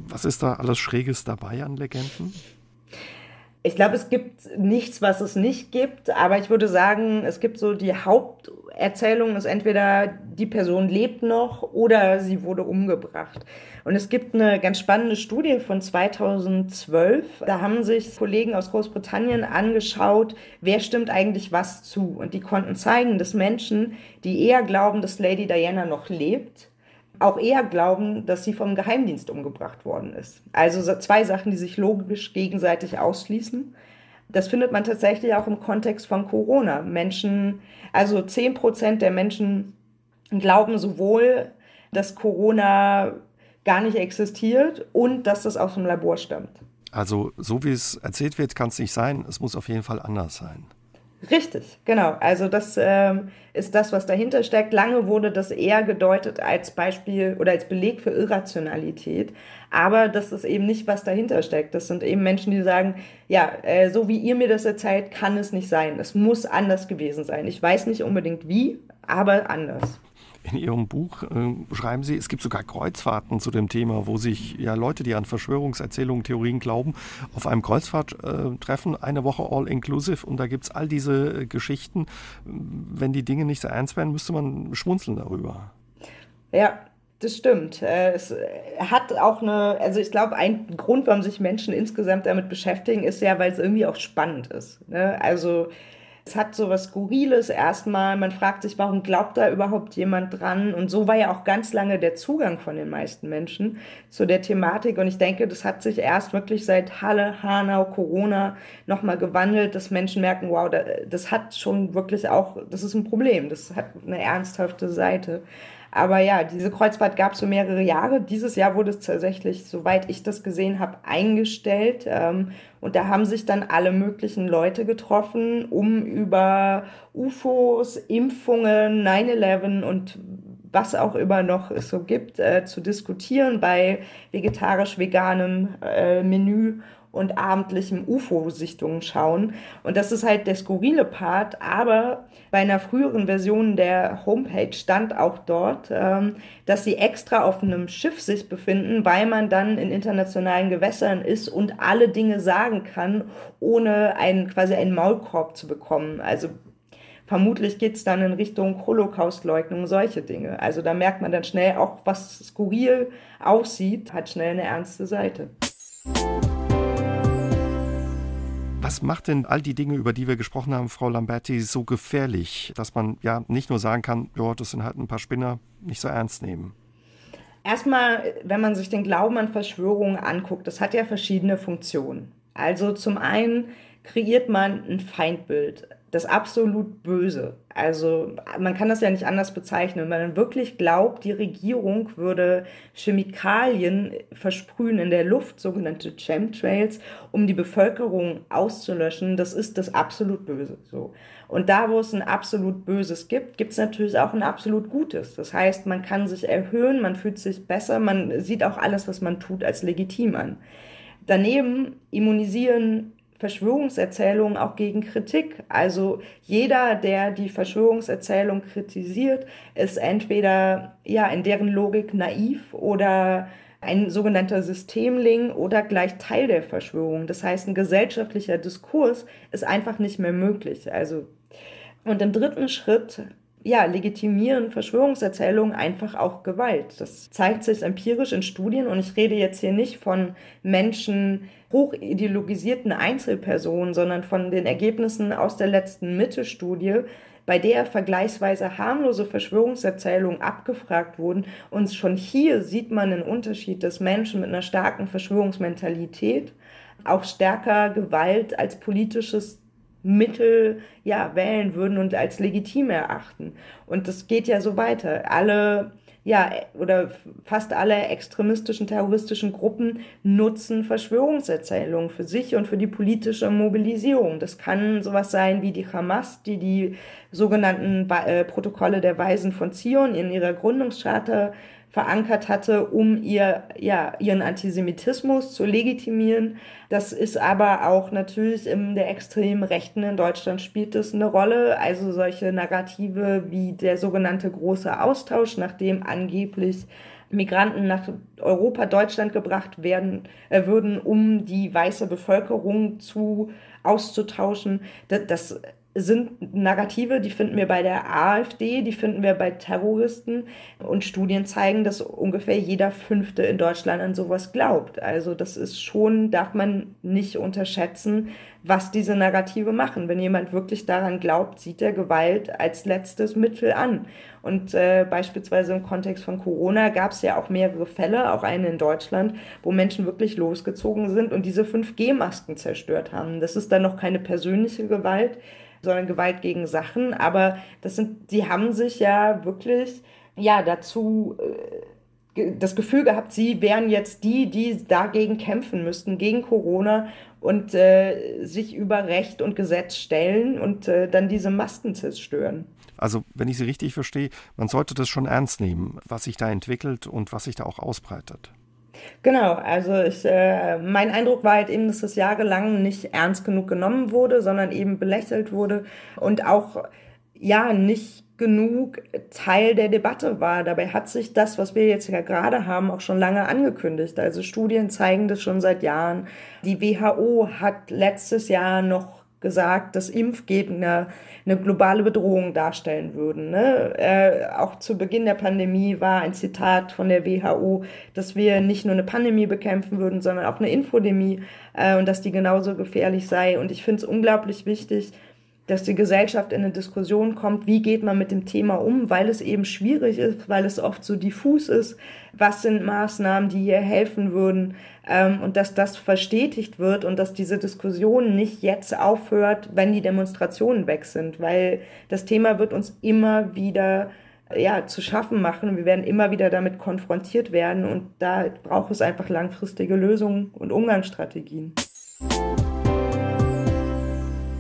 Was ist da alles Schräges dabei an Legenden? Ich glaube, es gibt nichts, was es nicht gibt, aber ich würde sagen, es gibt so die Haupterzählung ist entweder die Person lebt noch oder sie wurde umgebracht. Und es gibt eine ganz spannende Studie von 2012. Da haben sich Kollegen aus Großbritannien angeschaut, wer stimmt eigentlich was zu. Und die konnten zeigen, dass Menschen, die eher glauben, dass Lady Diana noch lebt, auch eher glauben, dass sie vom Geheimdienst umgebracht worden ist. Also zwei Sachen, die sich logisch gegenseitig ausschließen. Das findet man tatsächlich auch im Kontext von Corona. Menschen, also 10 Prozent der Menschen glauben sowohl, dass Corona gar nicht existiert und dass das aus dem Labor stammt. Also so wie es erzählt wird, kann es nicht sein. Es muss auf jeden Fall anders sein. Richtig, genau. Also das ähm, ist das, was dahinter steckt. Lange wurde das eher gedeutet als Beispiel oder als Beleg für Irrationalität. Aber das ist eben nicht, was dahinter steckt. Das sind eben Menschen, die sagen, ja, äh, so wie ihr mir das erzählt, kann es nicht sein. Es muss anders gewesen sein. Ich weiß nicht unbedingt wie, aber anders. In Ihrem Buch äh, schreiben Sie, es gibt sogar Kreuzfahrten zu dem Thema, wo sich ja Leute, die an Verschwörungserzählungen, Theorien glauben, auf einem Kreuzfahrt äh, treffen, eine Woche all inclusive und da gibt es all diese äh, Geschichten. Wenn die Dinge nicht so ernst werden, müsste man schmunzeln darüber. Ja, das stimmt. Äh, es hat auch eine, also ich glaube, ein Grund, warum sich Menschen insgesamt damit beschäftigen, ist ja, weil es irgendwie auch spannend ist. Ne? Also es hat so was Skurriles erstmal. Man fragt sich, warum glaubt da überhaupt jemand dran? Und so war ja auch ganz lange der Zugang von den meisten Menschen zu der Thematik. Und ich denke, das hat sich erst wirklich seit Halle, Hanau, Corona nochmal gewandelt, dass Menschen merken, wow, das hat schon wirklich auch, das ist ein Problem. Das hat eine ernsthafte Seite. Aber ja, diese Kreuzfahrt gab es so mehrere Jahre. Dieses Jahr wurde es tatsächlich, soweit ich das gesehen habe, eingestellt. Ähm, und da haben sich dann alle möglichen Leute getroffen, um über UFOs, Impfungen, 9-11 und was auch immer noch es so gibt, äh, zu diskutieren bei vegetarisch-veganem äh, Menü und abendlichem UFO-Sichtungen schauen. Und das ist halt der skurrile Part. Aber bei einer früheren Version der Homepage stand auch dort, ähm, dass sie extra auf einem Schiff sich befinden, weil man dann in internationalen Gewässern ist und alle Dinge sagen kann, ohne einen, quasi einen Maulkorb zu bekommen. Also vermutlich geht es dann in Richtung Holocaustleugnung, solche Dinge. Also da merkt man dann schnell auch, was skurril aussieht, hat schnell eine ernste Seite. Was macht denn all die Dinge, über die wir gesprochen haben, Frau Lamberti, so gefährlich, dass man ja nicht nur sagen kann, ja, das sind halt ein paar Spinner, nicht so ernst nehmen? Erstmal, wenn man sich den Glauben an Verschwörungen anguckt, das hat ja verschiedene Funktionen. Also zum einen kreiert man ein Feindbild das absolut Böse. Also man kann das ja nicht anders bezeichnen. Wenn man wirklich glaubt, die Regierung würde Chemikalien versprühen in der Luft, sogenannte Chemtrails, um die Bevölkerung auszulöschen, das ist das absolut Böse. So. Und da, wo es ein absolut Böses gibt, gibt es natürlich auch ein absolut Gutes. Das heißt, man kann sich erhöhen, man fühlt sich besser, man sieht auch alles, was man tut, als legitim an. Daneben immunisieren Verschwörungserzählungen auch gegen Kritik. Also jeder, der die Verschwörungserzählung kritisiert, ist entweder ja in deren Logik naiv oder ein sogenannter Systemling oder gleich Teil der Verschwörung. Das heißt, ein gesellschaftlicher Diskurs ist einfach nicht mehr möglich. Also und im dritten Schritt ja, legitimieren Verschwörungserzählungen einfach auch Gewalt. Das zeigt sich empirisch in Studien und ich rede jetzt hier nicht von Menschen, hochideologisierten Einzelpersonen, sondern von den Ergebnissen aus der letzten Mitte-Studie, bei der vergleichsweise harmlose Verschwörungserzählungen abgefragt wurden. Und schon hier sieht man einen Unterschied, dass Menschen mit einer starken Verschwörungsmentalität auch stärker Gewalt als politisches Mittel ja, wählen würden und als legitim erachten. Und das geht ja so weiter. Alle, ja, oder fast alle extremistischen, terroristischen Gruppen nutzen Verschwörungserzählungen für sich und für die politische Mobilisierung. Das kann sowas sein wie die Hamas, die die sogenannten äh, Protokolle der Weisen von Zion in ihrer Gründungscharta verankert hatte, um ihr, ja, ihren Antisemitismus zu legitimieren. Das ist aber auch natürlich in der extremen Rechten in Deutschland spielt es eine Rolle. Also solche Narrative wie der sogenannte große Austausch, nachdem angeblich Migranten nach Europa, Deutschland gebracht werden äh, würden, um die weiße Bevölkerung zu auszutauschen. Das, das sind Narrative, die finden wir bei der AfD, die finden wir bei Terroristen und Studien zeigen, dass ungefähr jeder Fünfte in Deutschland an sowas glaubt. Also das ist schon, darf man nicht unterschätzen, was diese Narrative machen. Wenn jemand wirklich daran glaubt, sieht er Gewalt als letztes Mittel an. Und äh, beispielsweise im Kontext von Corona gab es ja auch mehrere Fälle, auch einen in Deutschland, wo Menschen wirklich losgezogen sind und diese 5G-Masken zerstört haben. Das ist dann noch keine persönliche Gewalt, sondern Gewalt gegen Sachen. Aber das sind, sie haben sich ja wirklich ja dazu äh, das Gefühl gehabt, sie wären jetzt die, die dagegen kämpfen müssten, gegen Corona und äh, sich über Recht und Gesetz stellen und äh, dann diese Masken zerstören. Also, wenn ich Sie richtig verstehe, man sollte das schon ernst nehmen, was sich da entwickelt und was sich da auch ausbreitet. Genau, also ich, äh, mein Eindruck war halt eben, dass das jahrelang nicht ernst genug genommen wurde, sondern eben belächelt wurde und auch ja nicht genug Teil der Debatte war. Dabei hat sich das, was wir jetzt ja gerade haben, auch schon lange angekündigt. Also Studien zeigen das schon seit Jahren. Die WHO hat letztes Jahr noch gesagt, dass Impfgegner eine globale Bedrohung darstellen würden. Ne? Äh, auch zu Beginn der Pandemie war ein Zitat von der WHO, dass wir nicht nur eine Pandemie bekämpfen würden, sondern auch eine Infodemie äh, und dass die genauso gefährlich sei. Und ich finde es unglaublich wichtig, dass die Gesellschaft in eine Diskussion kommt, wie geht man mit dem Thema um, weil es eben schwierig ist, weil es oft so diffus ist, was sind Maßnahmen, die hier helfen würden ähm, und dass das verstetigt wird und dass diese Diskussion nicht jetzt aufhört, wenn die Demonstrationen weg sind, weil das Thema wird uns immer wieder ja, zu schaffen machen. Wir werden immer wieder damit konfrontiert werden und da braucht es einfach langfristige Lösungen und Umgangsstrategien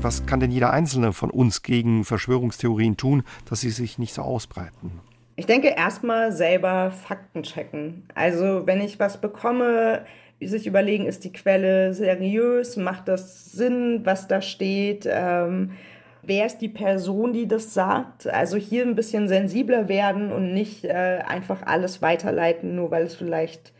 was kann denn jeder Einzelne von uns gegen Verschwörungstheorien tun, dass sie sich nicht so ausbreiten? Ich denke erstmal selber Fakten checken. Also wenn ich was bekomme, sich überlegen, ist die Quelle seriös, macht das Sinn, was da steht, ähm, wer ist die Person, die das sagt. Also hier ein bisschen sensibler werden und nicht äh, einfach alles weiterleiten, nur weil es vielleicht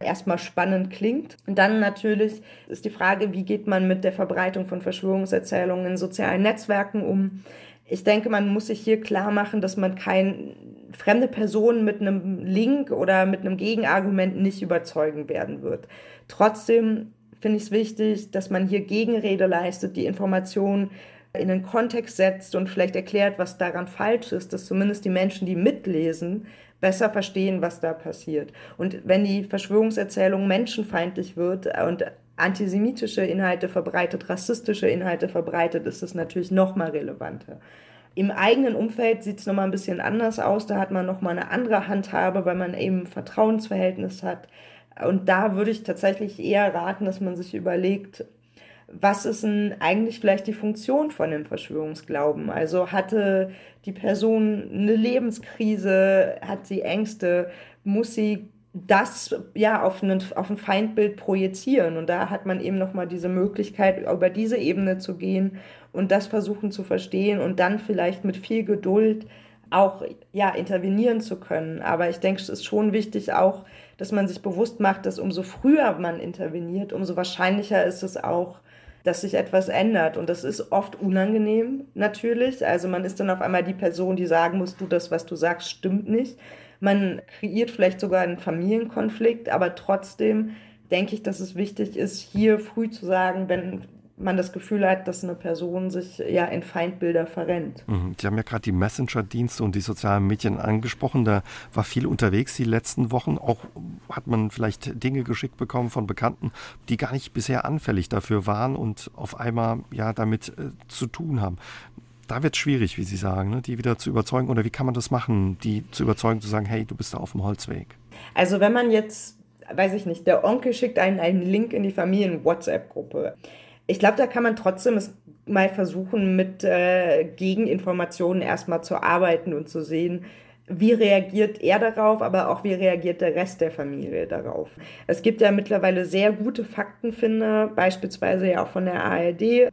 erstmal spannend klingt. Und dann natürlich ist die Frage, wie geht man mit der Verbreitung von Verschwörungserzählungen in sozialen Netzwerken um? Ich denke, man muss sich hier klar machen, dass man kein fremde Personen mit einem Link oder mit einem Gegenargument nicht überzeugen werden wird. Trotzdem finde ich es wichtig, dass man hier Gegenrede leistet, die Informationen in den Kontext setzt und vielleicht erklärt, was daran falsch ist, dass zumindest die Menschen, die mitlesen, besser verstehen, was da passiert. Und wenn die Verschwörungserzählung menschenfeindlich wird und antisemitische Inhalte verbreitet, rassistische Inhalte verbreitet, ist es natürlich noch mal relevanter. Im eigenen Umfeld sieht es nochmal ein bisschen anders aus. Da hat man nochmal eine andere Handhabe, weil man eben ein Vertrauensverhältnis hat. Und da würde ich tatsächlich eher raten, dass man sich überlegt, was ist denn eigentlich vielleicht die Funktion von dem Verschwörungsglauben? Also hatte die Person eine Lebenskrise, hat sie Ängste, muss sie das ja auf, einen, auf ein Feindbild projizieren. Und da hat man eben nochmal diese Möglichkeit, über diese Ebene zu gehen und das versuchen zu verstehen und dann vielleicht mit viel Geduld auch ja, intervenieren zu können. Aber ich denke, es ist schon wichtig auch, dass man sich bewusst macht, dass umso früher man interveniert, umso wahrscheinlicher ist es auch, dass sich etwas ändert. Und das ist oft unangenehm natürlich. Also man ist dann auf einmal die Person, die sagen muss, du, das, was du sagst, stimmt nicht. Man kreiert vielleicht sogar einen Familienkonflikt, aber trotzdem denke ich, dass es wichtig ist, hier früh zu sagen, wenn man das Gefühl hat, dass eine Person sich ja in Feindbilder verrennt. Mhm. Sie haben ja gerade die Messenger-Dienste und die sozialen Medien angesprochen. Da war viel unterwegs die letzten Wochen. Auch hat man vielleicht Dinge geschickt bekommen von Bekannten, die gar nicht bisher anfällig dafür waren und auf einmal ja damit äh, zu tun haben. Da wird es schwierig, wie Sie sagen, ne? die wieder zu überzeugen. Oder wie kann man das machen, die zu überzeugen, zu sagen, hey, du bist da auf dem Holzweg? Also wenn man jetzt, weiß ich nicht, der Onkel schickt einen einen Link in die Familien-WhatsApp-Gruppe ich glaube, da kann man trotzdem es mal versuchen, mit äh, Gegeninformationen erstmal zu arbeiten und zu sehen, wie reagiert er darauf, aber auch wie reagiert der Rest der Familie darauf. Es gibt ja mittlerweile sehr gute Faktenfinder, beispielsweise ja auch von der ARD.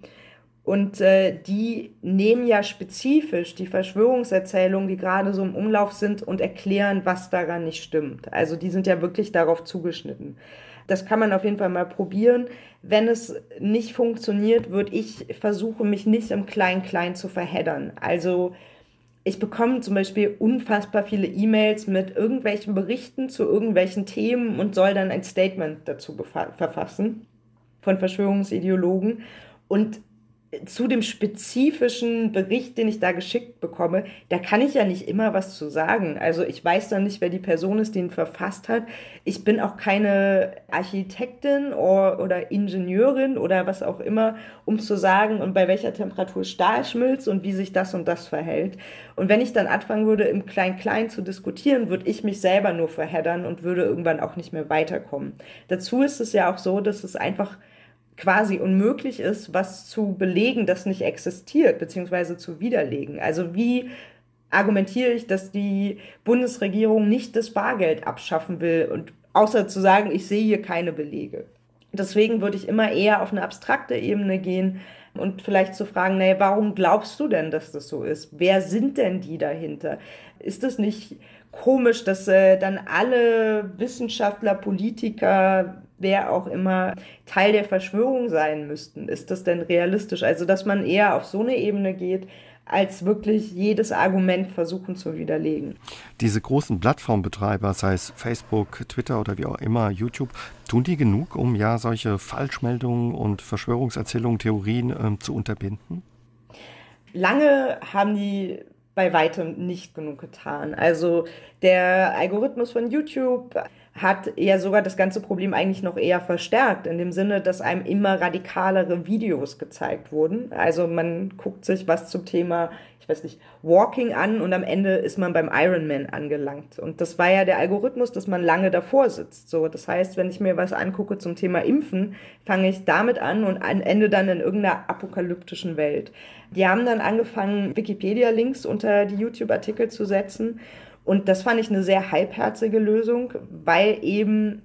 Und äh, die nehmen ja spezifisch die Verschwörungserzählungen, die gerade so im Umlauf sind, und erklären, was daran nicht stimmt. Also die sind ja wirklich darauf zugeschnitten. Das kann man auf jeden Fall mal probieren. Wenn es nicht funktioniert, würde ich versuchen, mich nicht im Klein-Klein zu verheddern. Also ich bekomme zum Beispiel unfassbar viele E-Mails mit irgendwelchen Berichten zu irgendwelchen Themen und soll dann ein Statement dazu verfassen von Verschwörungsideologen. Und zu dem spezifischen Bericht, den ich da geschickt bekomme, da kann ich ja nicht immer was zu sagen. Also ich weiß dann nicht, wer die Person ist, die ihn verfasst hat. Ich bin auch keine Architektin oder, oder Ingenieurin oder was auch immer, um zu sagen, und bei welcher Temperatur Stahl schmilzt und wie sich das und das verhält. Und wenn ich dann anfangen würde, im Klein-Klein zu diskutieren, würde ich mich selber nur verheddern und würde irgendwann auch nicht mehr weiterkommen. Dazu ist es ja auch so, dass es einfach quasi unmöglich ist, was zu belegen, das nicht existiert, beziehungsweise zu widerlegen. Also wie argumentiere ich, dass die Bundesregierung nicht das Bargeld abschaffen will und außer zu sagen, ich sehe hier keine Belege. Deswegen würde ich immer eher auf eine abstrakte Ebene gehen und vielleicht zu fragen, naja, warum glaubst du denn, dass das so ist? Wer sind denn die dahinter? Ist es nicht komisch, dass äh, dann alle Wissenschaftler, Politiker, wer auch immer Teil der Verschwörung sein müssten. Ist das denn realistisch? Also, dass man eher auf so eine Ebene geht, als wirklich jedes Argument versuchen zu widerlegen. Diese großen Plattformbetreiber, sei es Facebook, Twitter oder wie auch immer, YouTube, tun die genug, um ja solche Falschmeldungen und Verschwörungserzählungen, Theorien äh, zu unterbinden? Lange haben die bei weitem nicht genug getan. Also der Algorithmus von YouTube hat ja sogar das ganze Problem eigentlich noch eher verstärkt, in dem Sinne, dass einem immer radikalere Videos gezeigt wurden. Also man guckt sich was zum Thema, ich weiß nicht, Walking an und am Ende ist man beim Ironman angelangt. Und das war ja der Algorithmus, dass man lange davor sitzt. So, das heißt, wenn ich mir was angucke zum Thema Impfen, fange ich damit an und ende dann in irgendeiner apokalyptischen Welt. Die haben dann angefangen, Wikipedia-Links unter die YouTube-Artikel zu setzen und das fand ich eine sehr halbherzige Lösung, weil eben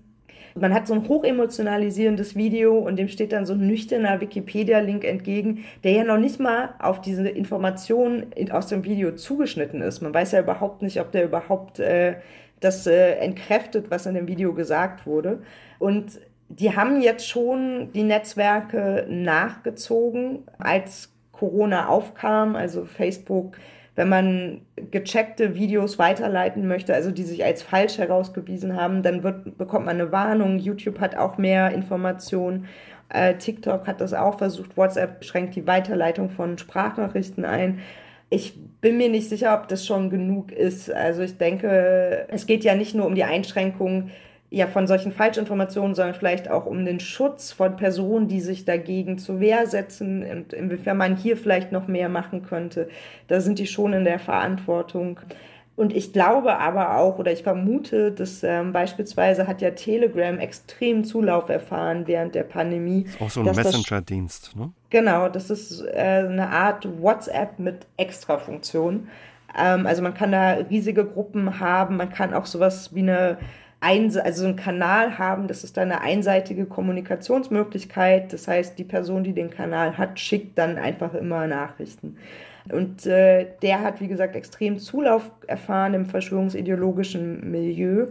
man hat so ein hochemotionalisierendes Video und dem steht dann so ein nüchterner Wikipedia-Link entgegen, der ja noch nicht mal auf diese Informationen aus dem Video zugeschnitten ist. Man weiß ja überhaupt nicht, ob der überhaupt äh, das äh, entkräftet, was in dem Video gesagt wurde. Und die haben jetzt schon die Netzwerke nachgezogen, als Corona aufkam, also Facebook wenn man gecheckte Videos weiterleiten möchte, also die sich als falsch herausgewiesen haben, dann wird, bekommt man eine Warnung. YouTube hat auch mehr Informationen. Äh, TikTok hat das auch versucht. WhatsApp schränkt die Weiterleitung von Sprachnachrichten ein. Ich bin mir nicht sicher, ob das schon genug ist. Also ich denke, es geht ja nicht nur um die Einschränkung ja von solchen Falschinformationen, sondern vielleicht auch um den Schutz von Personen, die sich dagegen zur Wehr setzen und inwiefern man hier vielleicht noch mehr machen könnte. Da sind die schon in der Verantwortung. Und ich glaube aber auch oder ich vermute, dass ähm, beispielsweise hat ja Telegram extrem Zulauf erfahren während der Pandemie. Das ist auch so ein Messenger-Dienst, ne? Genau, das ist äh, eine Art WhatsApp mit Extrafunktion. Ähm, also man kann da riesige Gruppen haben, man kann auch sowas wie eine ein, also einen Kanal haben, das ist dann eine einseitige Kommunikationsmöglichkeit. Das heißt, die Person, die den Kanal hat, schickt dann einfach immer Nachrichten. Und äh, der hat, wie gesagt, extrem Zulauf erfahren im verschwörungsideologischen Milieu.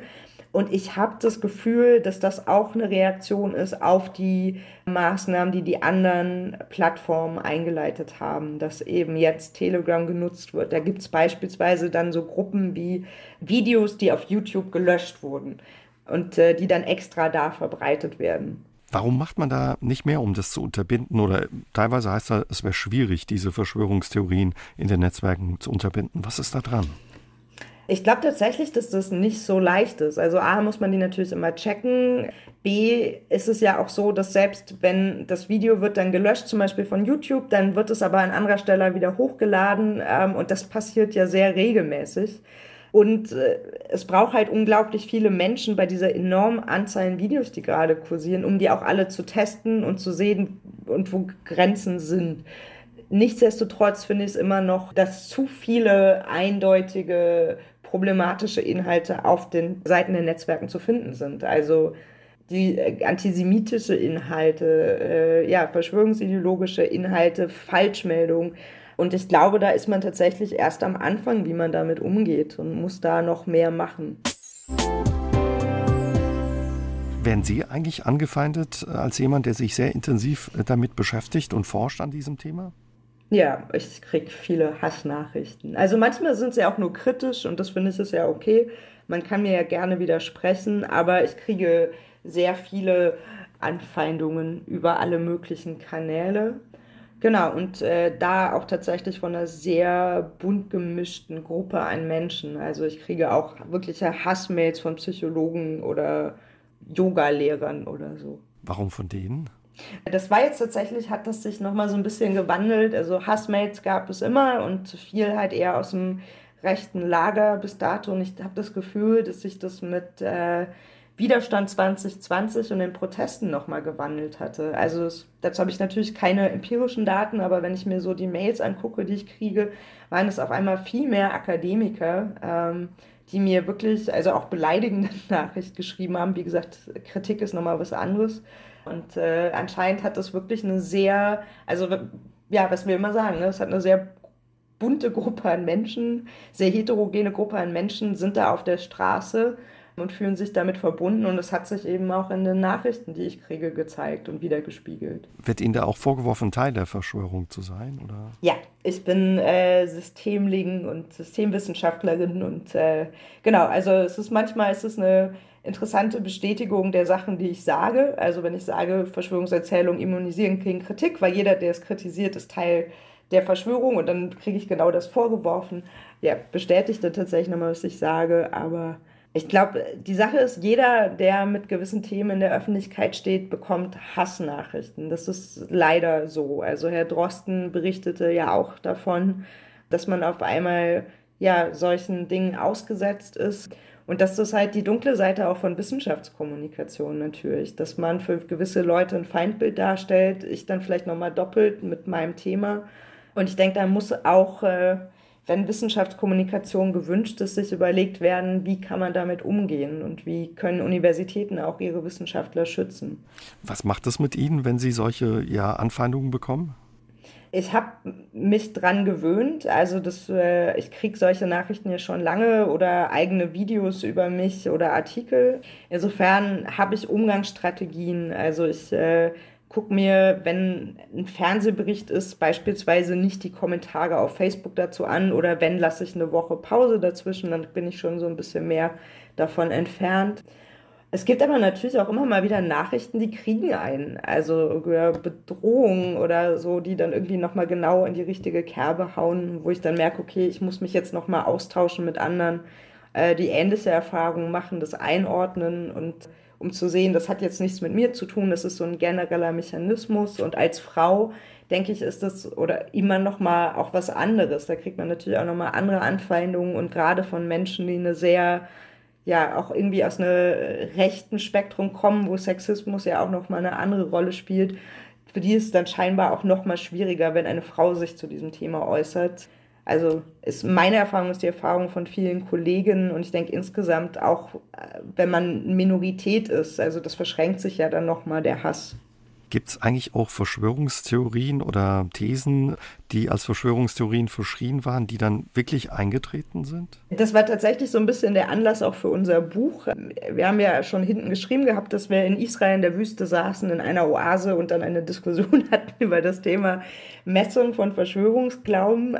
Und ich habe das Gefühl, dass das auch eine Reaktion ist auf die Maßnahmen, die die anderen Plattformen eingeleitet haben, dass eben jetzt Telegram genutzt wird. Da gibt es beispielsweise dann so Gruppen wie Videos, die auf YouTube gelöscht wurden und äh, die dann extra da verbreitet werden. Warum macht man da nicht mehr, um das zu unterbinden? Oder teilweise heißt das, es wäre schwierig, diese Verschwörungstheorien in den Netzwerken zu unterbinden. Was ist da dran? Ich glaube tatsächlich, dass das nicht so leicht ist. Also A muss man die natürlich immer checken. B ist es ja auch so, dass selbst wenn das Video wird dann gelöscht, zum Beispiel von YouTube, dann wird es aber an anderer Stelle wieder hochgeladen ähm, und das passiert ja sehr regelmäßig. Und äh, es braucht halt unglaublich viele Menschen bei dieser enormen Anzahl an Videos, die gerade kursieren, um die auch alle zu testen und zu sehen und wo Grenzen sind. Nichtsdestotrotz finde ich es immer noch, dass zu viele eindeutige problematische Inhalte auf den Seiten der Netzwerken zu finden sind. Also die äh, antisemitische Inhalte, äh, ja, verschwörungsideologische Inhalte, Falschmeldungen. Und ich glaube, da ist man tatsächlich erst am Anfang, wie man damit umgeht und muss da noch mehr machen. Werden Sie eigentlich angefeindet als jemand, der sich sehr intensiv äh, damit beschäftigt und forscht an diesem Thema? Ja, ich kriege viele Hassnachrichten. Also manchmal sind sie auch nur kritisch und das finde ich ist ja okay. Man kann mir ja gerne widersprechen, aber ich kriege sehr viele Anfeindungen über alle möglichen Kanäle. Genau, und äh, da auch tatsächlich von einer sehr bunt gemischten Gruppe an Menschen. Also ich kriege auch wirkliche Hassmails von Psychologen oder Yoga-Lehrern oder so. Warum von denen? Das war jetzt tatsächlich, hat das sich nochmal so ein bisschen gewandelt. Also Hassmails gab es immer und viel halt eher aus dem rechten Lager bis dato. Und ich habe das Gefühl, dass sich das mit äh, Widerstand 2020 und den Protesten nochmal gewandelt hatte. Also es, dazu habe ich natürlich keine empirischen Daten, aber wenn ich mir so die Mails angucke, die ich kriege, waren es auf einmal viel mehr Akademiker, ähm, die mir wirklich, also auch beleidigende [laughs] Nachricht geschrieben haben. Wie gesagt, Kritik ist nochmal was anderes. Und äh, anscheinend hat das wirklich eine sehr, also ja, was wir immer sagen, ne, es hat eine sehr bunte Gruppe an Menschen, sehr heterogene Gruppe an Menschen sind da auf der Straße und fühlen sich damit verbunden. Und es hat sich eben auch in den Nachrichten, die ich kriege, gezeigt und wiedergespiegelt. Wird Ihnen da auch vorgeworfen, Teil der Verschwörung zu sein? Oder? Ja, ich bin äh, Systemling und Systemwissenschaftlerin und äh, genau, also es ist manchmal ist es eine interessante Bestätigung der Sachen, die ich sage. Also wenn ich sage, Verschwörungserzählung immunisieren gegen Kritik, weil jeder, der es kritisiert, ist Teil der Verschwörung und dann kriege ich genau das vorgeworfen. Ja, bestätigt dann tatsächlich nochmal, was ich sage, aber ich glaube, die Sache ist, jeder, der mit gewissen Themen in der Öffentlichkeit steht, bekommt Hassnachrichten. Das ist leider so. Also Herr Drosten berichtete ja auch davon, dass man auf einmal ja solchen Dingen ausgesetzt ist. Und das ist halt die dunkle Seite auch von Wissenschaftskommunikation natürlich, dass man für gewisse Leute ein Feindbild darstellt, ich dann vielleicht nochmal doppelt mit meinem Thema. Und ich denke, da muss auch, äh, wenn Wissenschaftskommunikation gewünscht ist, sich überlegt werden, wie kann man damit umgehen und wie können Universitäten auch ihre Wissenschaftler schützen. Was macht es mit Ihnen, wenn Sie solche ja, Anfeindungen bekommen? ich habe mich dran gewöhnt. Also das, äh, ich kriege solche Nachrichten ja schon lange oder eigene Videos über mich oder Artikel. Insofern habe ich Umgangsstrategien. Also ich äh, gucke mir, wenn ein Fernsehbericht ist, beispielsweise nicht die Kommentare auf Facebook dazu an oder wenn lasse ich eine Woche Pause dazwischen, dann bin ich schon so ein bisschen mehr davon entfernt. Es gibt aber natürlich auch immer mal wieder Nachrichten, die kriegen einen. Also Bedrohungen oder so, die dann irgendwie nochmal genau in die richtige Kerbe hauen, wo ich dann merke, okay, ich muss mich jetzt nochmal austauschen mit anderen, äh, die ähnliche Erfahrungen machen, das einordnen und um zu sehen, das hat jetzt nichts mit mir zu tun, das ist so ein genereller Mechanismus. Und als Frau, denke ich, ist das oder immer nochmal auch was anderes. Da kriegt man natürlich auch nochmal andere Anfeindungen und gerade von Menschen, die eine sehr ja auch irgendwie aus einem rechten Spektrum kommen, wo Sexismus ja auch nochmal eine andere Rolle spielt. Für die ist es dann scheinbar auch nochmal schwieriger, wenn eine Frau sich zu diesem Thema äußert. Also ist meine Erfahrung ist die Erfahrung von vielen Kollegen und ich denke insgesamt auch, wenn man Minorität ist, also das verschränkt sich ja dann nochmal der Hass. Gibt es eigentlich auch Verschwörungstheorien oder Thesen, die als Verschwörungstheorien verschrien waren, die dann wirklich eingetreten sind? Das war tatsächlich so ein bisschen der Anlass auch für unser Buch. Wir haben ja schon hinten geschrieben gehabt, dass wir in Israel in der Wüste saßen, in einer Oase und dann eine Diskussion [laughs] hatten über das Thema Messung von Verschwörungsglauben.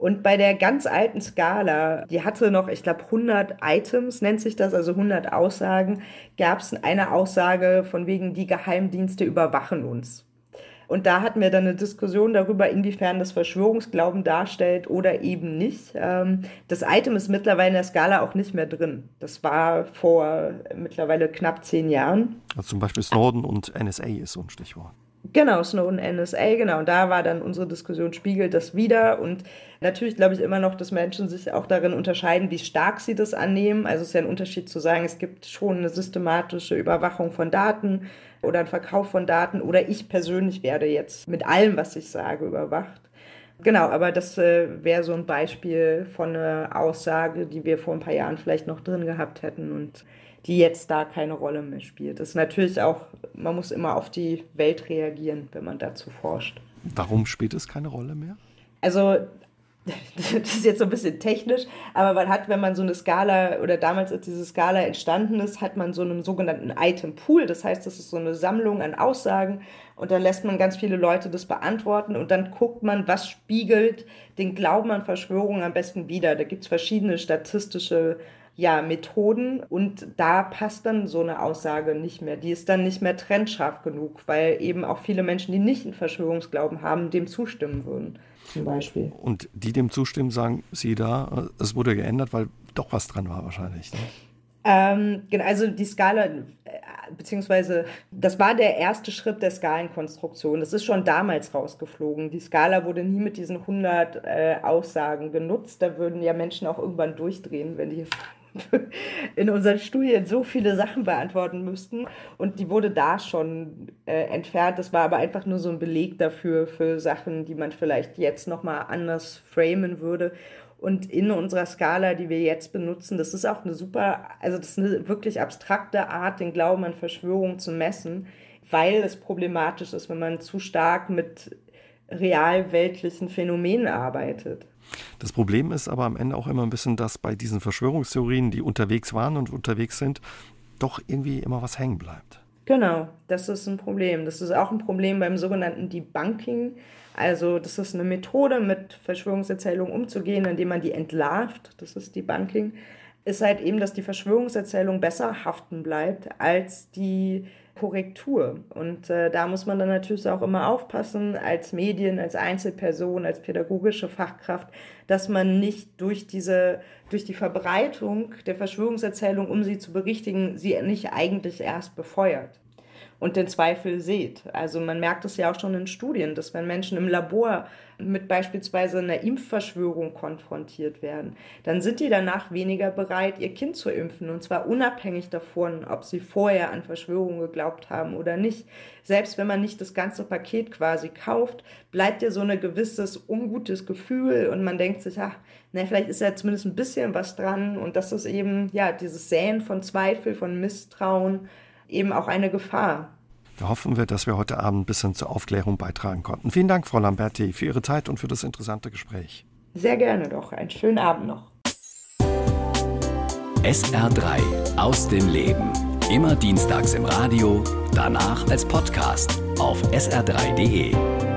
Und bei der ganz alten Skala, die hatte noch, ich glaube, 100 Items, nennt sich das, also 100 Aussagen, gab es eine Aussage von wegen, die Geheimdienste überwachen uns. Und da hatten wir dann eine Diskussion darüber, inwiefern das Verschwörungsglauben darstellt oder eben nicht. Ähm, das Item ist mittlerweile in der Skala auch nicht mehr drin. Das war vor mittlerweile knapp zehn Jahren. Also zum Beispiel Snowden und NSA ist so ein Stichwort. Genau, Snowden, NSA, genau. Und da war dann unsere Diskussion, spiegelt das wieder. Und natürlich glaube ich immer noch, dass Menschen sich auch darin unterscheiden, wie stark sie das annehmen. Also es ist ja ein Unterschied zu sagen, es gibt schon eine systematische Überwachung von Daten oder einen Verkauf von Daten oder ich persönlich werde jetzt mit allem, was ich sage, überwacht. Genau, aber das äh, wäre so ein Beispiel von einer Aussage, die wir vor ein paar Jahren vielleicht noch drin gehabt hätten und die jetzt da keine Rolle mehr spielt. Das ist natürlich auch, man muss immer auf die Welt reagieren, wenn man dazu forscht. Warum spielt es keine Rolle mehr? Also [laughs] das ist jetzt so ein bisschen technisch, aber man hat, wenn man so eine Skala oder damals, als diese Skala entstanden ist, hat man so einen sogenannten Item Pool. Das heißt, das ist so eine Sammlung an Aussagen und dann lässt man ganz viele Leute das beantworten und dann guckt man, was spiegelt den Glauben an Verschwörungen am besten wider. Da gibt es verschiedene statistische ja, Methoden und da passt dann so eine Aussage nicht mehr. Die ist dann nicht mehr trennscharf genug, weil eben auch viele Menschen, die nicht einen Verschwörungsglauben haben, dem zustimmen würden, zum Beispiel. Und die dem zustimmen, sagen sie da, es wurde geändert, weil doch was dran war wahrscheinlich. Ne? Ähm, genau, also die Skala, äh, beziehungsweise das war der erste Schritt der Skalenkonstruktion. Das ist schon damals rausgeflogen. Die Skala wurde nie mit diesen 100 äh, Aussagen genutzt. Da würden ja Menschen auch irgendwann durchdrehen, wenn die [laughs] in unseren Studien so viele Sachen beantworten müssten. Und die wurde da schon äh, entfernt. Das war aber einfach nur so ein Beleg dafür, für Sachen, die man vielleicht jetzt nochmal anders framen würde. Und in unserer Skala, die wir jetzt benutzen, das ist auch eine super, also das ist eine wirklich abstrakte Art, den Glauben an Verschwörungen zu messen, weil es problematisch ist, wenn man zu stark mit realweltlichen Phänomenen arbeitet. Das Problem ist aber am Ende auch immer ein bisschen, dass bei diesen Verschwörungstheorien, die unterwegs waren und unterwegs sind, doch irgendwie immer was hängen bleibt. Genau, das ist ein Problem. Das ist auch ein Problem beim sogenannten Debunking. Also das ist eine Methode, mit Verschwörungserzählungen umzugehen, indem man die entlarvt. Das ist Debunking. Ist halt eben, dass die Verschwörungserzählung besser haften bleibt als die Korrektur. Und äh, da muss man dann natürlich auch immer aufpassen, als Medien, als Einzelperson, als pädagogische Fachkraft, dass man nicht durch diese, durch die Verbreitung der Verschwörungserzählung, um sie zu berichtigen, sie nicht eigentlich erst befeuert und den Zweifel seht. Also man merkt es ja auch schon in Studien, dass wenn Menschen im Labor mit beispielsweise einer Impfverschwörung konfrontiert werden, dann sind die danach weniger bereit, ihr Kind zu impfen. Und zwar unabhängig davon, ob sie vorher an Verschwörungen geglaubt haben oder nicht. Selbst wenn man nicht das ganze Paket quasi kauft, bleibt ja so ein gewisses ungutes Gefühl und man denkt sich, ach, na, vielleicht ist ja zumindest ein bisschen was dran. Und das ist eben, ja, dieses Säen von Zweifel, von Misstrauen, eben auch eine Gefahr. Da hoffen wir, dass wir heute Abend ein bisschen zur Aufklärung beitragen konnten. Vielen Dank, Frau Lamberti, für Ihre Zeit und für das interessante Gespräch. Sehr gerne doch. Einen schönen Abend noch. SR3 aus dem Leben. Immer dienstags im Radio, danach als Podcast auf sr3.de.